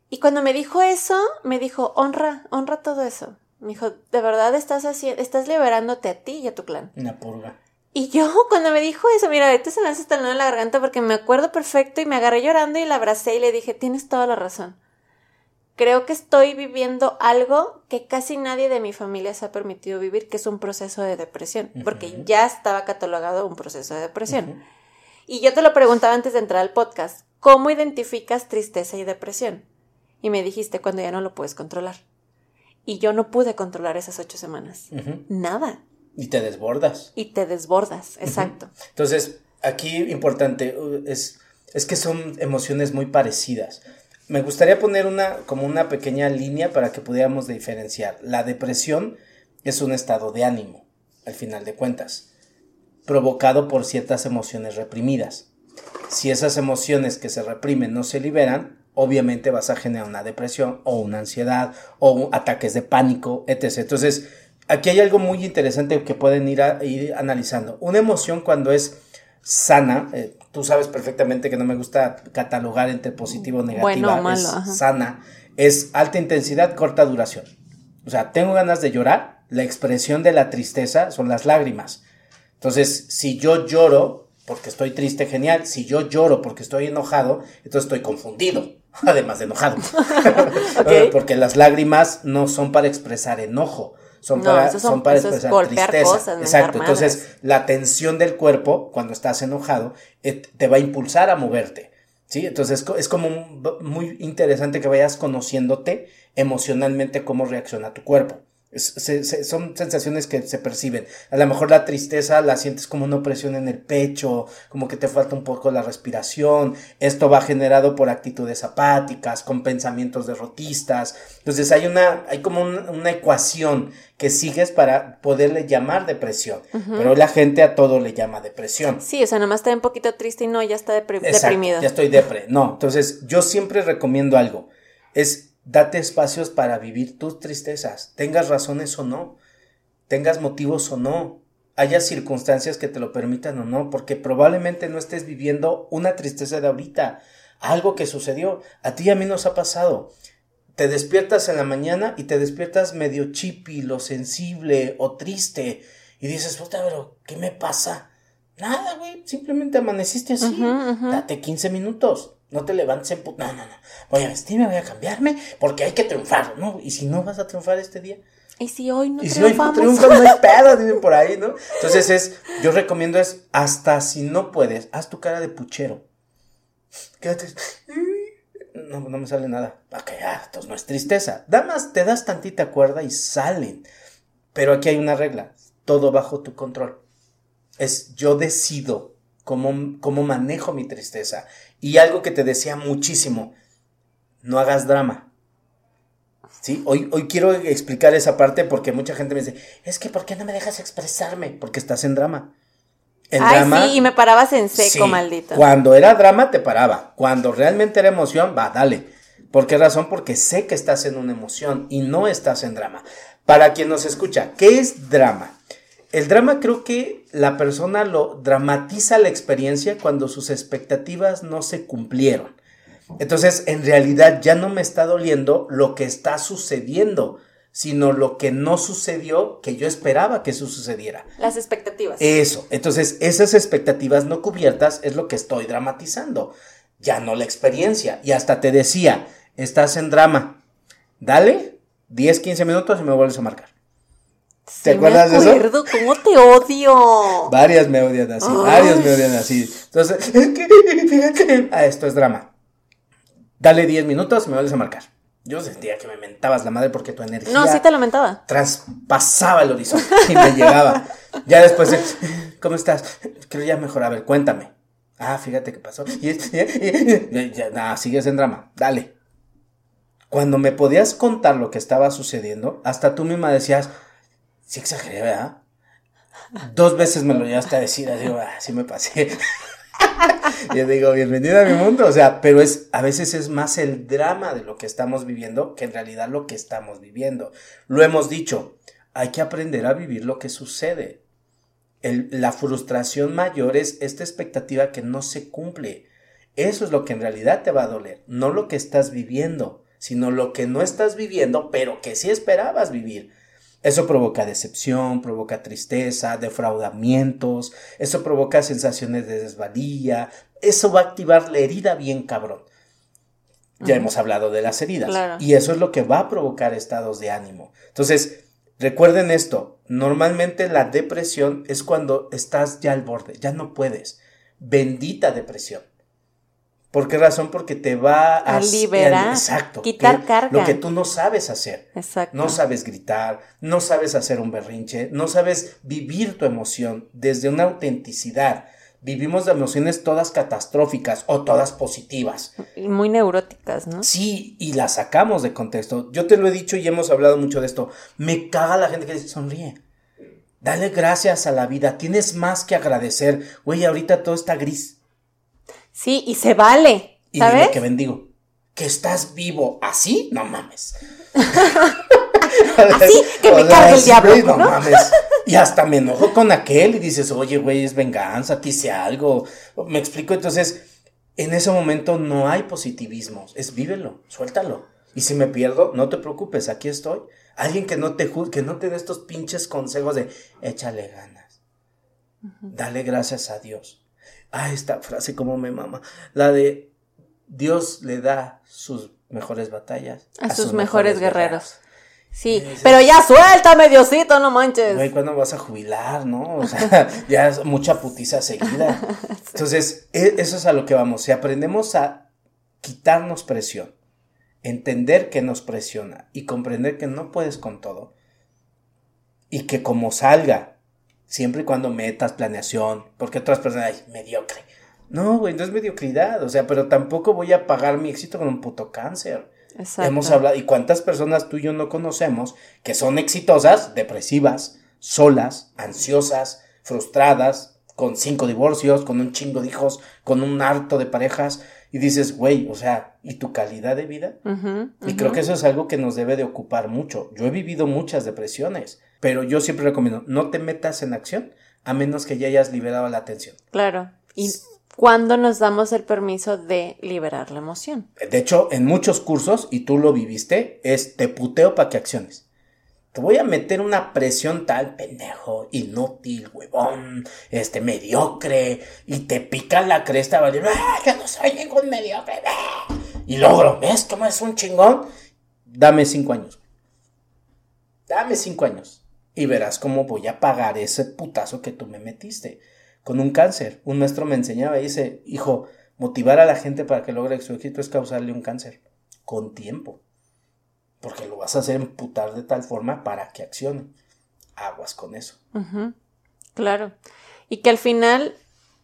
Y cuando me dijo eso, me dijo, honra, honra todo eso. Me dijo, de verdad estás haciendo, estás liberándote a ti y a tu clan. Una purga. Y yo, cuando me dijo eso, mira, ahorita se me hace estalón en la garganta porque me acuerdo perfecto y me agarré llorando y la abracé y le dije, tienes toda la razón creo que estoy viviendo algo que casi nadie de mi familia se ha permitido vivir, que es un proceso de depresión, porque ya estaba catalogado un proceso de depresión. Y yo te lo preguntaba antes de entrar al podcast, ¿cómo identificas tristeza y depresión? Y me dijiste cuando ya no lo puedes controlar. Y yo no pude controlar esas ocho semanas. Nada. Y te desbordas. Y te desbordas, exacto. Entonces, aquí importante, uh, es, es que son emociones muy parecidas me gustaría poner una como una pequeña línea para que pudiéramos diferenciar. La depresión es un estado de ánimo, al final de cuentas, provocado por ciertas emociones reprimidas. Si esas emociones que se reprimen no se liberan, obviamente vas a generar una depresión o una ansiedad o ataques de pánico, etc. Entonces, aquí hay algo muy interesante que pueden ir, ir analizando. Una emoción cuando es sana, eh, tú sabes perfectamente que no me gusta catalogar entre positivo o negativa, bueno, es sana, es alta intensidad, corta duración. O sea, tengo ganas de llorar, la expresión de la tristeza son las lágrimas. Entonces, si yo lloro porque estoy triste, genial. Si yo lloro porque estoy enojado, entonces estoy confundido, además de enojado. porque las lágrimas no son para expresar enojo, son para, son, para expresar tristeza. Exacto. Entonces, la tensión del cuerpo, cuando estás enojado, eh, te va a impulsar a moverte. ¿Sí? Entonces es como muy interesante que vayas conociéndote emocionalmente cómo reacciona tu cuerpo son sensaciones que se perciben. A lo mejor la tristeza la sientes como una opresión en el pecho, como que te falta un poco la respiración. Esto va generado por actitudes apáticas, con pensamientos derrotistas. Entonces hay una, hay como una ecuación que sigues para poderle llamar depresión. Pero la gente a todo le llama depresión. Sí, o sea, nomás está un poquito triste y no, ya está deprimido. Ya estoy depre. No, entonces yo siempre recomiendo algo. Es Date espacios para vivir tus tristezas, tengas razones o no, tengas motivos o no, haya circunstancias que te lo permitan o no, porque probablemente no estés viviendo una tristeza de ahorita, algo que sucedió. A ti y a mí nos ha pasado. Te despiertas en la mañana y te despiertas medio lo sensible o triste, y dices, puta, pero ¿qué me pasa? Nada, güey, simplemente amaneciste así. Date 15 minutos. No te levantes en puta. No, no, no. Voy a vestirme, voy a cambiarme, porque hay que triunfar, ¿no? Y si no vas a triunfar este día. Y si hoy no y si hoy no triunfas, no hay pedo, dicen por ahí, ¿no? Entonces es, yo recomiendo es, hasta si no puedes, haz tu cara de puchero. Quédate. No, no me sale nada. Ok, ah, entonces no es tristeza. Da más, te das tantita cuerda y salen. Pero aquí hay una regla. Todo bajo tu control. Es yo decido cómo, cómo manejo mi tristeza. Y algo que te decía muchísimo, no hagas drama. ¿Sí? Hoy, hoy quiero explicar esa parte porque mucha gente me dice, es que ¿por qué no me dejas expresarme? Porque estás en drama. En Ay, drama, sí, y me parabas en seco, maldito. Cuando era drama, te paraba. Cuando realmente era emoción, va, dale. ¿Por qué razón? Porque sé que estás en una emoción y no estás en drama. Para quien nos escucha, ¿qué es drama? El drama creo que la persona lo dramatiza la experiencia cuando sus expectativas no se cumplieron. Entonces, en realidad ya no me está doliendo lo que está sucediendo, sino lo que no sucedió que yo esperaba que eso sucediera. Las expectativas. Eso. Entonces, esas expectativas no cubiertas es lo que estoy dramatizando. ya no la experiencia. Y hasta te decía, estás en drama, dale 10, 15 minutos y me vuelves a marcar. ¿Te acuerdas de eso? ¿Cómo te odio? Varias me odian así, varias me odian así. Entonces, es ah, esto es drama. Dale 10 minutos y me vuelves a marcar. Yo sentía que me mentabas la madre porque tu energía. No, sí te lamentaba. Traspasaba el horizonte y me llegaba. Ya después de, ¿cómo estás? Creo ya mejor. A ver, cuéntame. Ah, fíjate qué pasó. Y, ya, nada, sigues en drama. Dale. Cuando me podías contar lo que estaba sucediendo, hasta tú misma decías, sí exageré, ¿verdad? Dos veces me lo llevaste a decir, así, sí me pasé. Yo digo, bienvenida a mi mundo, o sea, pero es, a veces es más el drama de lo que estamos viviendo que en realidad lo que estamos viviendo. Lo hemos dicho, hay que aprender a vivir lo que sucede. la frustración mayor es esta expectativa que no se cumple. Eso es lo que en realidad te va a doler, no lo que estás viviendo, sino lo que no estás viviendo, pero que sí esperabas vivir. Eso provoca decepción, provoca tristeza, defraudamientos, eso provoca sensaciones de desvalía, eso va a activar la herida bien cabrón. Ya hemos hablado de las heridas. Y eso es lo que va a provocar estados de ánimo. Entonces, recuerden esto, normalmente la depresión es cuando estás ya al borde, ya no puedes. Bendita depresión. ¿Por qué razón? Porque te va a, liberar, exacto, quitar carga. Lo que tú no sabes hacer. Exacto. No sabes gritar, no sabes hacer un berrinche, no sabes vivir tu emoción desde una autenticidad. Vivimos de emociones todas catastróficas o todas positivas. Y muy neuróticas, ¿no? Sí, y las sacamos de contexto. Yo te lo he dicho y hemos hablado mucho de esto. Me caga la gente que dice, sonríe. Dale gracias a la vida. Tienes más que agradecer. Güey, ahorita todo está gris Sí, y se vale. Y dime que bendigo. Que estás vivo así, no mames. así que me cargue el diablo. no, mames. Y hasta me enojo con aquel y dices, oye, güey, es venganza, te hice algo. Me explico, entonces, en ese momento no hay positivismo, es vívelo, suéltalo. Y si me pierdo, no te preocupes, aquí estoy. Alguien que no te que no te dé estos pinches consejos de échale ganas. Dale gracias a Dios. Ah, esta frase como me mama. La de Dios le da sus mejores batallas. A, sus, mejores, guerreros. Sí, pero ya suéltame, Diosito, no manches. Güey, ¿cuándo vas a jubilar, no? O sea, ya es mucha putiza seguida. Entonces, e, eso es a lo que vamos. Si aprendemos a quitarnos presión, entender que nos presiona y comprender que no puedes con todo, y que como salga Siempre y cuando metas planeación, porque otras personas, ay, mediocre. No, güey, no es mediocridad, o sea, pero tampoco voy a pagar mi éxito con un puto cáncer. Exacto. Hemos hablado, y cuántas personas tú y yo no conocemos que son exitosas, depresivas, solas, ansiosas, frustradas, con cinco divorcios, con un chingo de hijos, con un harto de parejas, y dices, güey, o sea, ¿y tu calidad de vida? Y creo que eso es algo que nos debe de ocupar mucho. Yo he vivido muchas depresiones, pero yo siempre recomiendo, no te metas en acción a menos que ya hayas liberado la atención. Claro. ¿Y cuándo nos damos el permiso de liberar la emoción? De hecho, en muchos cursos, y tú lo viviste, es te puteo para que acciones. Te voy a meter una presión tal, pendejo, inútil, huevón, este, mediocre, y te pica la cresta. ¡Ah, que no soy ningún mediocre! Y logro, ¿ves cómo es un chingón? Dame cinco años. Dame cinco años. Y verás cómo voy a pagar ese putazo que tú me metiste. Con un cáncer. Un maestro me enseñaba y dice, hijo, motivar a la gente para que logre su éxito es causarle un cáncer. Con tiempo porque lo vas a hacer emputar de tal forma para que accione. Aguas con eso. Claro. Y que al final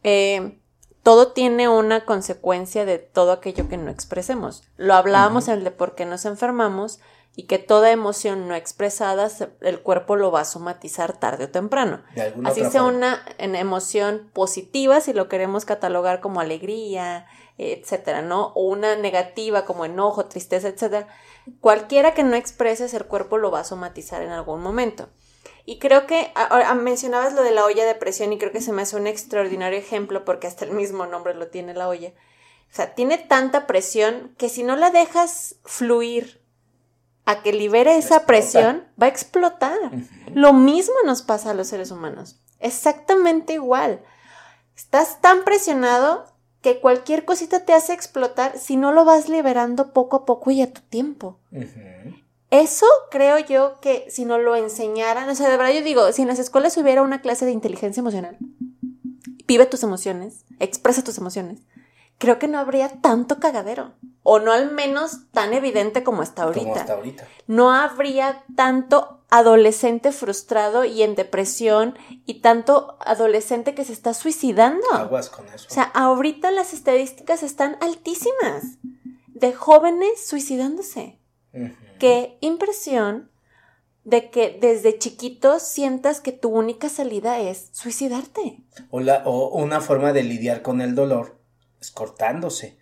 eh, todo tiene una consecuencia de todo aquello que no expresemos. Lo hablábamos en el de por qué nos enfermamos y que toda emoción no expresada el cuerpo lo va a somatizar tarde o temprano. Así sea una emoción positiva, si lo queremos catalogar como alegría, etcétera, ¿no? O una negativa como enojo, tristeza, etcétera Cualquiera que no expreses, el cuerpo lo va a somatizar en algún momento. Y creo que mencionabas lo de la olla de presión y creo que se me hace un extraordinario ejemplo porque hasta el mismo nombre lo tiene la olla. O sea, tiene tanta presión que si no la dejas fluir a que libere esa presión, va a explotar. Lo mismo nos pasa a los seres humanos. Exactamente igual. Estás tan presionado que cualquier cosita te hace explotar si no lo vas liberando poco a poco y a tu tiempo. Eso creo yo que si no lo enseñaran, o sea, de verdad yo digo, si en las escuelas hubiera una clase de inteligencia emocional, vive tus emociones, expresa tus emociones, creo que no habría tanto cagadero. O no al menos tan evidente como está ahorita. Como está ahorita. No habría tanto adolescente frustrado y en depresión y tanto adolescente que se está suicidando. Aguas con eso. O sea, ahorita las estadísticas están altísimas de jóvenes suicidándose. Qué impresión de que desde chiquitos sientas que tu única salida es suicidarte. O, la, o una forma de lidiar con el dolor es cortándose.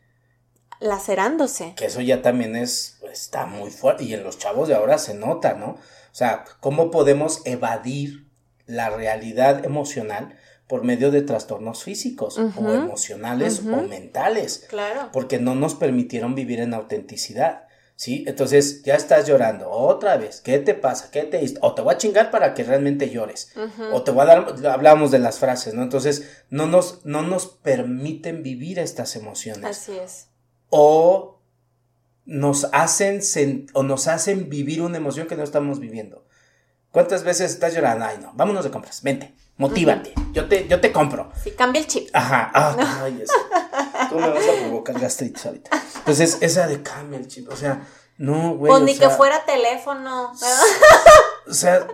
Lacerándose. Que eso ya también es, está muy fuerte. Y en los chavos de ahora se nota, ¿no? O sea, ¿cómo podemos evadir la realidad emocional por medio de trastornos físicos o emocionales o mentales? Claro. Porque no nos permitieron vivir en autenticidad. ¿Sí? Entonces ya estás llorando otra vez. ¿Qué te pasa? ¿Qué te O te voy a chingar para que realmente llores. O te voy a dar. Hablamos de las frases, ¿no? Entonces no nos, no nos permiten vivir estas emociones. Así es. O nos hacen o nos hacen vivir una emoción que no estamos viviendo. ¿Cuántas veces estás llorando? Ay, no, vámonos de compras, vente, motívate, yo, te, yo te compro. Sí, cambia el chip. Ajá, ah, ay, eso. Tú me vas a provocar gastritis ahorita. Entonces, esa de cambia el chip, o sea, no, güey. Pues ni que fuera teléfono. O sea,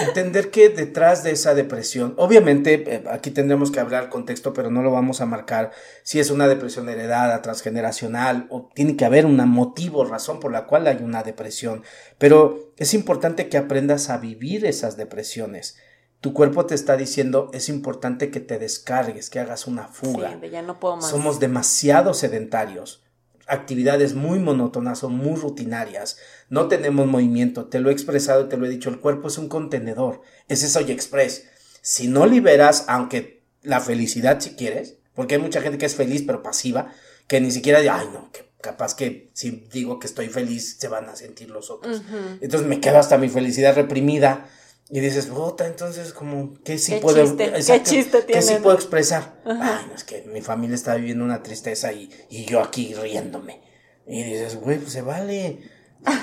Entender que detrás de esa depresión, obviamente eh, aquí tendremos que hablar contexto, pero no lo vamos a marcar si es una depresión heredada, transgeneracional, o tiene que haber un motivo, razón por la cual hay una depresión. Pero es importante que aprendas a vivir esas depresiones. Tu cuerpo te está diciendo es importante que te descargues, que hagas una fuga. ya no puedo más. Somos demasiado sedentarios actividades muy monótonas o muy rutinarias. No tenemos movimiento, te lo he expresado, te lo he dicho, el cuerpo es un contenedor, es eso y express. Si no liberas, aunque la felicidad si quieres, porque hay mucha gente que es feliz pero pasiva, que ni siquiera dice, ay no, que capaz que si digo que estoy feliz se van a sentir los otros. Entonces me quedo hasta mi felicidad reprimida y dices, puta, entonces como, ¿qué sí puedo, ¿Qué chiste ¿qué sí puedo expresar? Ay, no, es que mi familia está viviendo una tristeza y, y yo aquí riéndome. Y dices, güey, pues se vale.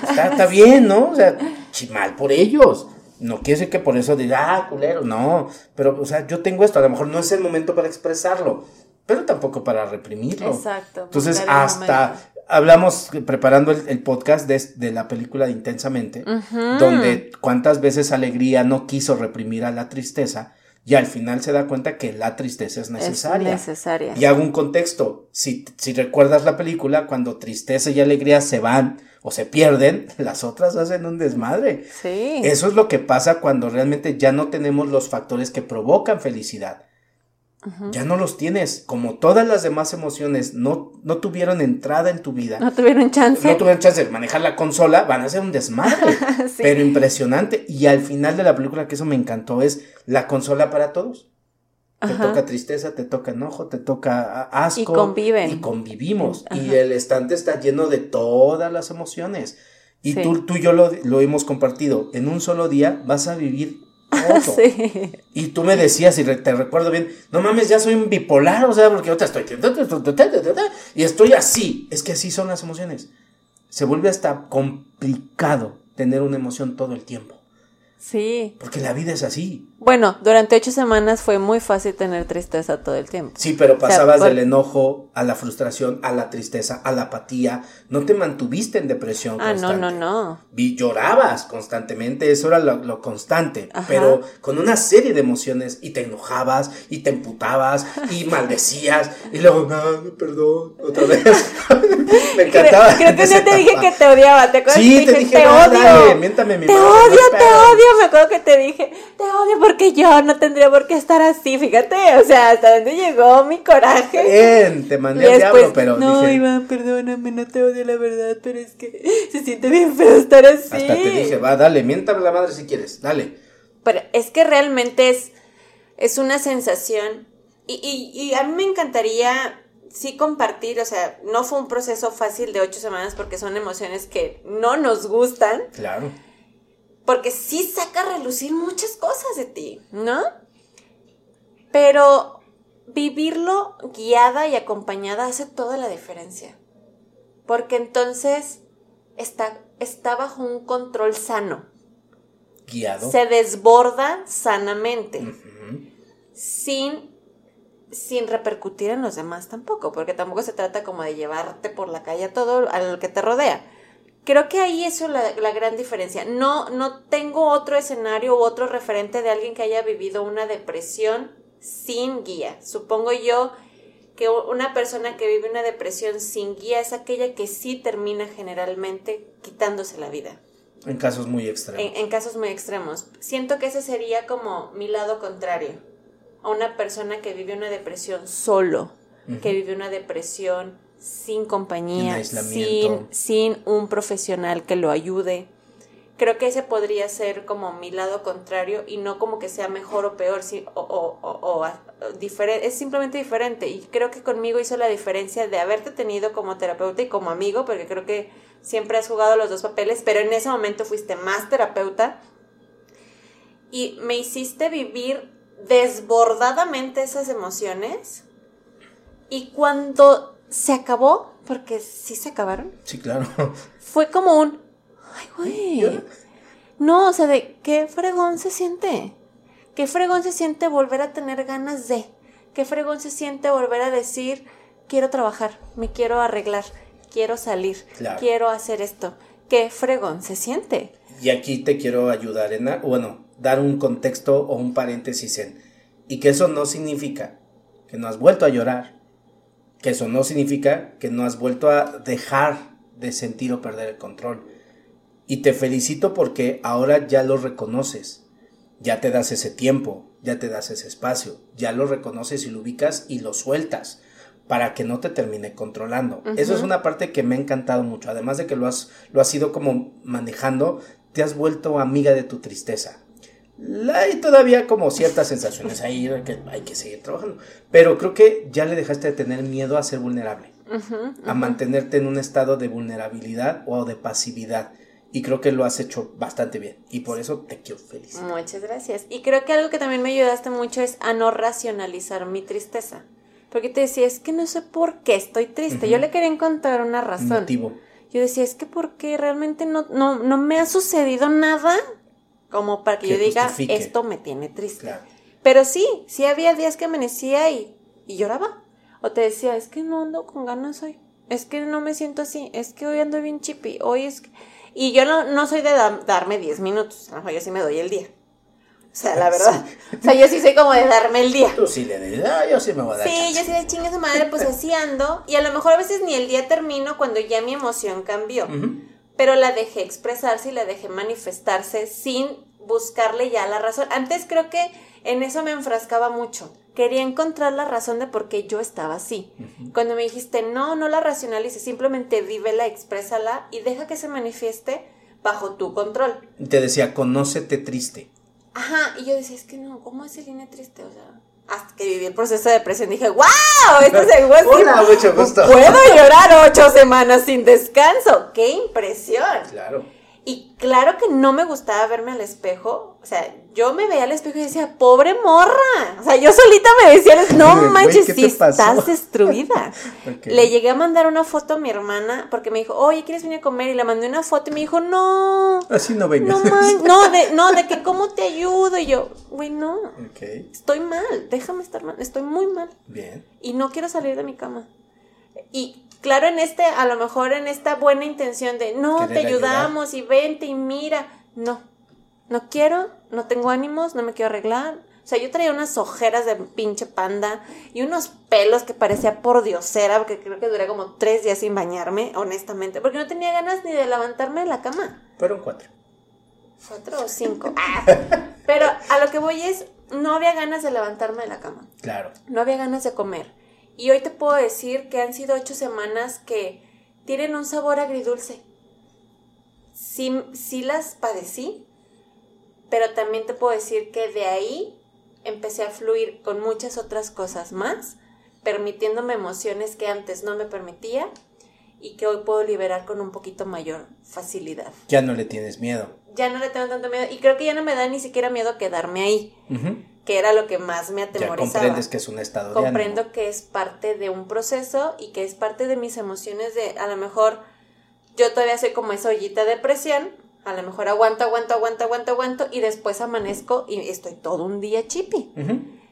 Está, está bien, ¿no? O sea, mal por ellos. No quiere decir que por eso diga, ah, culero, no. Pero, o sea, yo tengo esto, a lo mejor no es el momento para expresarlo, pero tampoco para reprimirlo. Exacto. Entonces, hasta hablamos preparando el, podcast de, la película de Intensamente, donde cuántas veces alegría no quiso reprimir a la tristeza y al final se da cuenta que la tristeza es necesaria. Es necesaria. Y hago un contexto. Si, si recuerdas la película, cuando tristeza y alegría se van o se pierden, las otras hacen un desmadre. Sí. Eso es lo que pasa cuando realmente ya no tenemos los factores que provocan felicidad ya no los tienes. Como todas las demás emociones no, no tuvieron entrada en tu vida. No tuvieron chance. No tuvieron chance de manejar la consola, van a ser un desmadre. Pero impresionante. Y al final de la película, que eso me encantó, es la consola para todos. Te toca tristeza, te toca enojo, te toca asco. Y conviven. Y convivimos. Y el estante está lleno de todas las emociones. Y tú, tú y yo lo, lo hemos compartido. En un solo día vas a vivir y tú me decías, y te recuerdo bien, no mames, ya soy un bipolar, o sea, porque yo te estoy... Y estoy así. Es que así son las emociones. Se vuelve hasta complicado tener una emoción todo el tiempo. Sí. Porque la vida es así. Bueno, durante ocho semanas fue muy fácil tener tristeza todo el tiempo. Sí, pero pasabas del enojo a la frustración, a la tristeza, a la apatía. No te mantuviste en depresión. Ah, no, no, no. Vi, llorabas constantemente, eso era lo, constante. Pero con una serie de emociones y te enojabas y te emputabas y maldecías y luego, no, perdón, otra vez. Me encantaba. Creo, que no te dije que te odiaba, ¿te acuerdas? Sí, te, dije, te odio. miéntame mi Te odio, te odio. Me acuerdo que te dije, te odio porque yo no tendría por qué estar así, fíjate. O sea, hasta dónde llegó mi coraje. Bien, te mandé al diablo, pero. No, Iván, perdóname, no te odio la verdad, pero es que se siente bien feo estar así. Hasta te dije, va, dale, miéntame la madre si quieres, dale. Pero es que realmente es, es una sensación. Y, y, y a mí me encantaría sí compartir, o sea, no fue un proceso fácil de ocho semanas porque son emociones que no nos gustan. Claro. Porque sí saca a relucir muchas cosas de ti, ¿no? Pero vivirlo guiada y acompañada hace toda la diferencia. Porque entonces está, está bajo un control sano. Guiado. Se desborda sanamente. Sin sin repercutir en los demás tampoco, porque tampoco se trata como de llevarte por la calle a todo a lo que te rodea. Creo que ahí es la, la, gran diferencia. No, no tengo otro escenario u otro referente de alguien que haya vivido una depresión sin guía. Supongo yo que una persona que vive una depresión sin guía es aquella que sí termina generalmente quitándose la vida. En casos muy extremos. En, en casos muy extremos. Siento que ese sería como mi lado contrario a una persona que vive una depresión solo, que vive una depresión sin compañía, sin, sin un profesional que lo ayude. Creo que ese podría ser como mi lado contrario y no como que sea mejor o peor, o, o, o, diferente, es simplemente diferente. Y creo que conmigo hizo la diferencia de haberte tenido como terapeuta y como amigo, porque creo que siempre has jugado los dos papeles, pero en ese momento fuiste más terapeuta y me hiciste vivir desbordadamente esas emociones y cuando se acabó, porque sí se acabaron. Sí, claro. Fue como un, ay, güey. No, o sea, de qué fregón se siente. Qué fregón se siente volver a tener ganas de. Qué fregón se siente volver a decir, quiero trabajar, me quiero arreglar, quiero salir, quiero hacer esto. Qué fregón se siente. Y aquí te quiero ayudar en, bueno, dar un contexto o un paréntesis en, y que eso no significa que no has vuelto a llorar, que eso no significa que no has vuelto a dejar de sentir o perder el control. Y te felicito porque ahora ya lo reconoces, ya te das ese tiempo, ya te das ese espacio, ya lo reconoces y lo ubicas y lo sueltas para que no te termine controlando. Eso es una parte que me ha encantado mucho, además de que lo has, lo has ido como manejando, te has vuelto amiga de tu tristeza hay todavía como ciertas sensaciones ahí que hay que seguir trabajando. Pero creo que ya le dejaste de tener miedo a ser vulnerable, a mantenerte en un estado de vulnerabilidad o de pasividad. Y creo que lo has hecho bastante bien. Y por eso te quiero feliz. Muchas gracias. Y creo que algo que también me ayudaste mucho es a no racionalizar mi tristeza. Porque te decía, es que no sé por qué estoy triste. Yo le quería encontrar una razón. Motivo. Yo decía, es que porque realmente no, no, no me ha sucedido nada como para que, yo diga, esto me tiene triste. Pero sí, sí había días que amanecía y, y lloraba. O te decía, es que no ando con ganas hoy. Es que no me siento así. Es que hoy ando bien chippy. Hoy es que... Y yo no, no soy de darme 10 minutos. yo sí me doy el día. O sea, la verdad. O sea, yo sí soy como de darme el día. Tú sí le dices, ah, yo sí me voy a dar. Sí, yo sí de chingue su madre, pues así ando. Y a lo mejor a veces ni el día termino cuando ya mi emoción cambió pero la dejé expresarse y la dejé manifestarse sin buscarle ya la razón. Antes creo que en eso me enfrascaba mucho. Quería encontrar la razón de por qué yo estaba así. Cuando me dijiste, no, no la racionalices, simplemente vívela, exprésala y deja que se manifieste bajo tu control. Te decía, conócete triste. Ajá, y yo decía, es que no, ¿cómo es el línea triste? O sea, hasta que viví el proceso de depresión dije, wow, esto se Hola, mucho gusto. Puedo llorar ocho semanas sin descanso. ¡Qué impresión! Claro. Y claro que no me gustaba verme al espejo. O sea, yo me veía al espejo y decía, pobre morra. O sea, yo solita me decía, no manches, si estás destruida. Le llegué a mandar una foto a mi hermana porque me dijo, oye, ¿quieres venir a comer? Y le mandé una foto y me dijo, no. Así no vengas. No, no, de, no, de que cómo te ayudo. Y yo, güey, no. Estoy mal, déjame estar mal. Estoy muy mal. Bien. Y no quiero salir de mi cama. Y claro, en este, a lo mejor en esta buena intención de, no, te ayudamos y vente y mira, no, no quiero, no tengo ánimos, no me quiero arreglar. O sea, yo traía unas ojeras de pinche panda y unos pelos que parecía por diosera, porque creo que duré como tres días sin bañarme, honestamente, porque no tenía ganas ni de levantarme de la cama. Fueron cuatro. Cuatro o cinco. Ah, pero a lo que voy es, no había ganas de levantarme de la cama. Claro. No había ganas de comer y hoy te puedo decir que han sido ocho semanas que tienen un sabor agridulce. Sí, sí las padecí, pero también te puedo decir que de ahí empecé a fluir con muchas otras cosas más, permitiéndome emociones que antes no me permitía y que hoy puedo liberar con un poquito mayor facilidad. Ya no le tienes miedo. Ya no le tengo tanto miedo y creo que ya no me da ni siquiera miedo quedarme ahí. que era lo que más me atemorizaba. Ya comprendes que es un estado de Comprendo que es parte de un proceso y que es parte de mis emociones de, a lo mejor, yo todavía soy como esa ollita de presión, a lo mejor aguanto, aguanto, aguanto, aguanto, aguanto, y después amanezco y estoy todo un día chipi.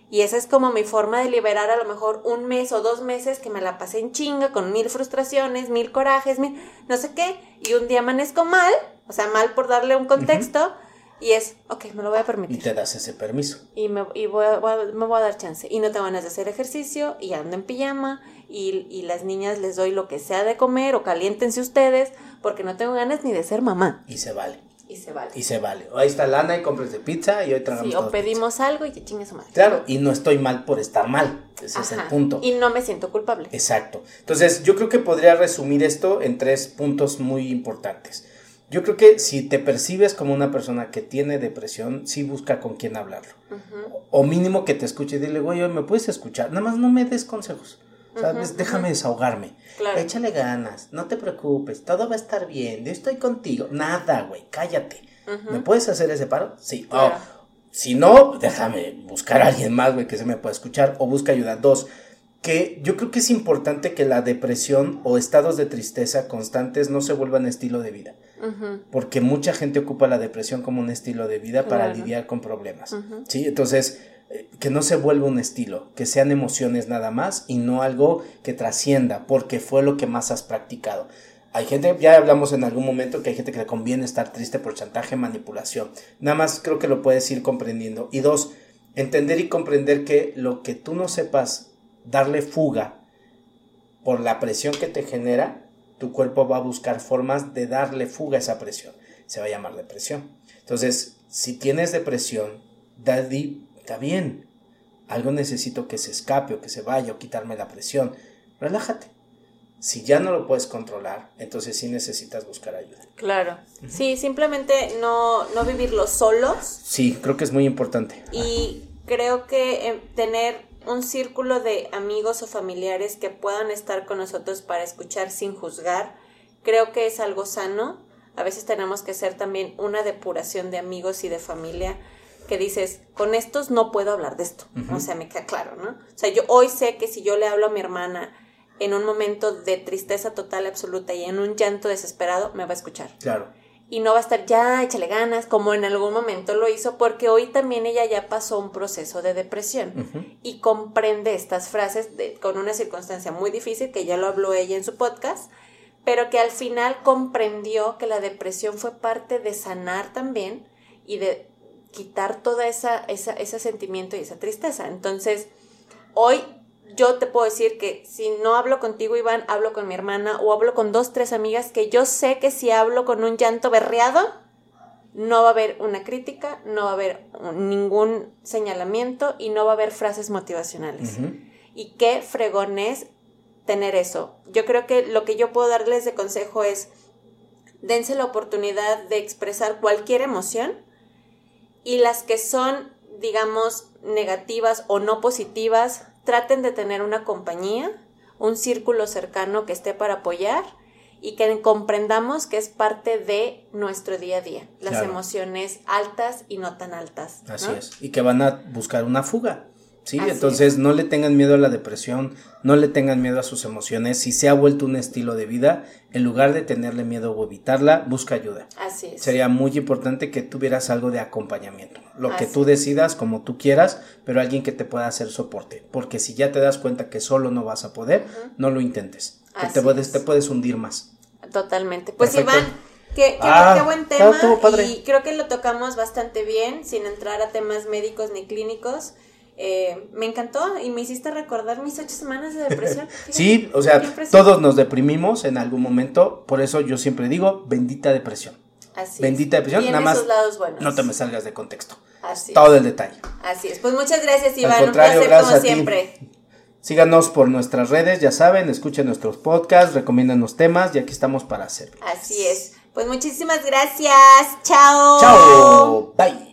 Y esa es como mi forma de liberar a lo mejor un mes o dos meses que me la pasé en chinga con mil frustraciones, mil corajes, mil no sé qué, y un día amanezco mal, o sea, mal por darle un contexto, y es, ok, me lo voy a permitir. Y te das ese permiso. Y me, y voy, a, me voy a dar chance. Y no te van a hacer ejercicio, y ando en pijama, y, y las niñas les doy lo que sea de comer, o caliéntense ustedes, porque no tengo ganas ni de ser mamá. Y se vale. Y se vale. Y se vale. Ahí está lana y compres de pizza y hoy tragamos Sí, o pedimos algo y te chingue su madre. Claro, y no estoy mal por estar mal. Ese es el punto. Y no me siento culpable. Exacto. Entonces, yo creo que podría resumir esto en tres puntos muy importantes. Yo creo que si te percibes como una persona que tiene depresión, sí busca con quién hablarlo. O mínimo que te escuche y dile, güey, ¿me puedes escuchar? Nada más no me des consejos. ¿Sabes? Déjame desahogarme. Échale ganas, no te preocupes, todo va a estar bien, yo estoy contigo. Nada, güey, cállate. ¿Me puedes hacer ese paro? Sí. Oh, si no, déjame buscar a alguien más, güey, que se me pueda escuchar o busca ayuda. Dos, que yo creo que es importante que la depresión o estados de tristeza constantes no se vuelvan estilo de vida. Porque mucha gente ocupa la depresión como un estilo de vida para lidiar con problemas. ¿sí? Entonces, que no se vuelva un estilo, que sean emociones nada más y no algo que trascienda, porque fue lo que más has practicado. Hay gente, ya hablamos en algún momento que hay gente que le conviene estar triste por chantaje, manipulación. Nada más creo que lo puedes ir comprendiendo. Y dos, entender y comprender que lo que tú no sepas darle fuga por la presión que te genera, tu cuerpo va a buscar formas de darle fuga a esa presión. Se va a llamar depresión. Entonces, si tienes depresión, daddy está bien, algo necesito que se escape o que se vaya o quitarme la presión, relájate. Si ya no lo puedes controlar, entonces sí necesitas buscar ayuda. Claro. Sí, simplemente no, no vivirlo solos. Sí, creo que es muy importante. Y creo que eh, tener un círculo de amigos o familiares que puedan estar con nosotros para escuchar sin juzgar, creo que es algo sano. A veces tenemos que hacer también una depuración de amigos y de familia que dices, con estos no puedo hablar de esto. O sea, me queda claro, ¿no? O sea, yo hoy sé que si yo le hablo a mi hermana en un momento de tristeza total, absoluta y en un llanto desesperado, me va a escuchar. Claro. Y no va a estar, ya, échale ganas, como en algún momento lo hizo, porque hoy también ella ya pasó un proceso de depresión y comprende estas frases de, con una circunstancia muy difícil, que ya lo habló ella en su podcast, pero que al final comprendió que la depresión fue parte de sanar también y de quitar toda esa, esa, ese sentimiento y esa tristeza. Entonces, hoy yo te puedo decir que si no hablo contigo, Iván, hablo con mi hermana o hablo con dos, tres amigas que yo sé que si hablo con un llanto berreado, no va a haber una crítica, no va a haber ningún señalamiento y no va a haber frases motivacionales. Y qué fregón es tener eso. Yo creo que lo que yo puedo darles de consejo es, dense la oportunidad de expresar cualquier emoción y las que son, digamos, negativas o no positivas, traten de tener una compañía, un círculo cercano que esté para apoyar y que comprendamos que es parte de nuestro día a día, las emociones altas y no tan altas. Así es, y que van a buscar una fuga. Sí, entonces no le tengan miedo a la depresión, no le tengan miedo a sus emociones. Si se ha vuelto un estilo de vida, en lugar de tenerle miedo o evitarla, busca ayuda. Así es. Sería muy importante que tuvieras algo de acompañamiento. Lo que tú decidas, como tú quieras, pero alguien que te pueda hacer soporte. Porque si ya te das cuenta que solo no vas a poder, no lo intentes. te puedes, te puedes hundir más. Totalmente. Pues Iván, Qué, qué, ah, buen tema y creo que lo tocamos bastante bien sin entrar a temas médicos ni clínicos. Eh, me encantó y me hiciste recordar mis ocho semanas de depresión. sí, o sea, todos nos deprimimos en algún momento, por eso yo siempre digo, bendita depresión. Así bendita depresión, nada más no te me salgas de contexto. Todo el detalle. Así es, pues muchas gracias Iván, un placer como siempre. Síganos por nuestras redes, ya saben, escuchen nuestros podcasts, los temas y aquí estamos para hacer. Así es. Pues muchísimas gracias. Chao. Chao. Bye.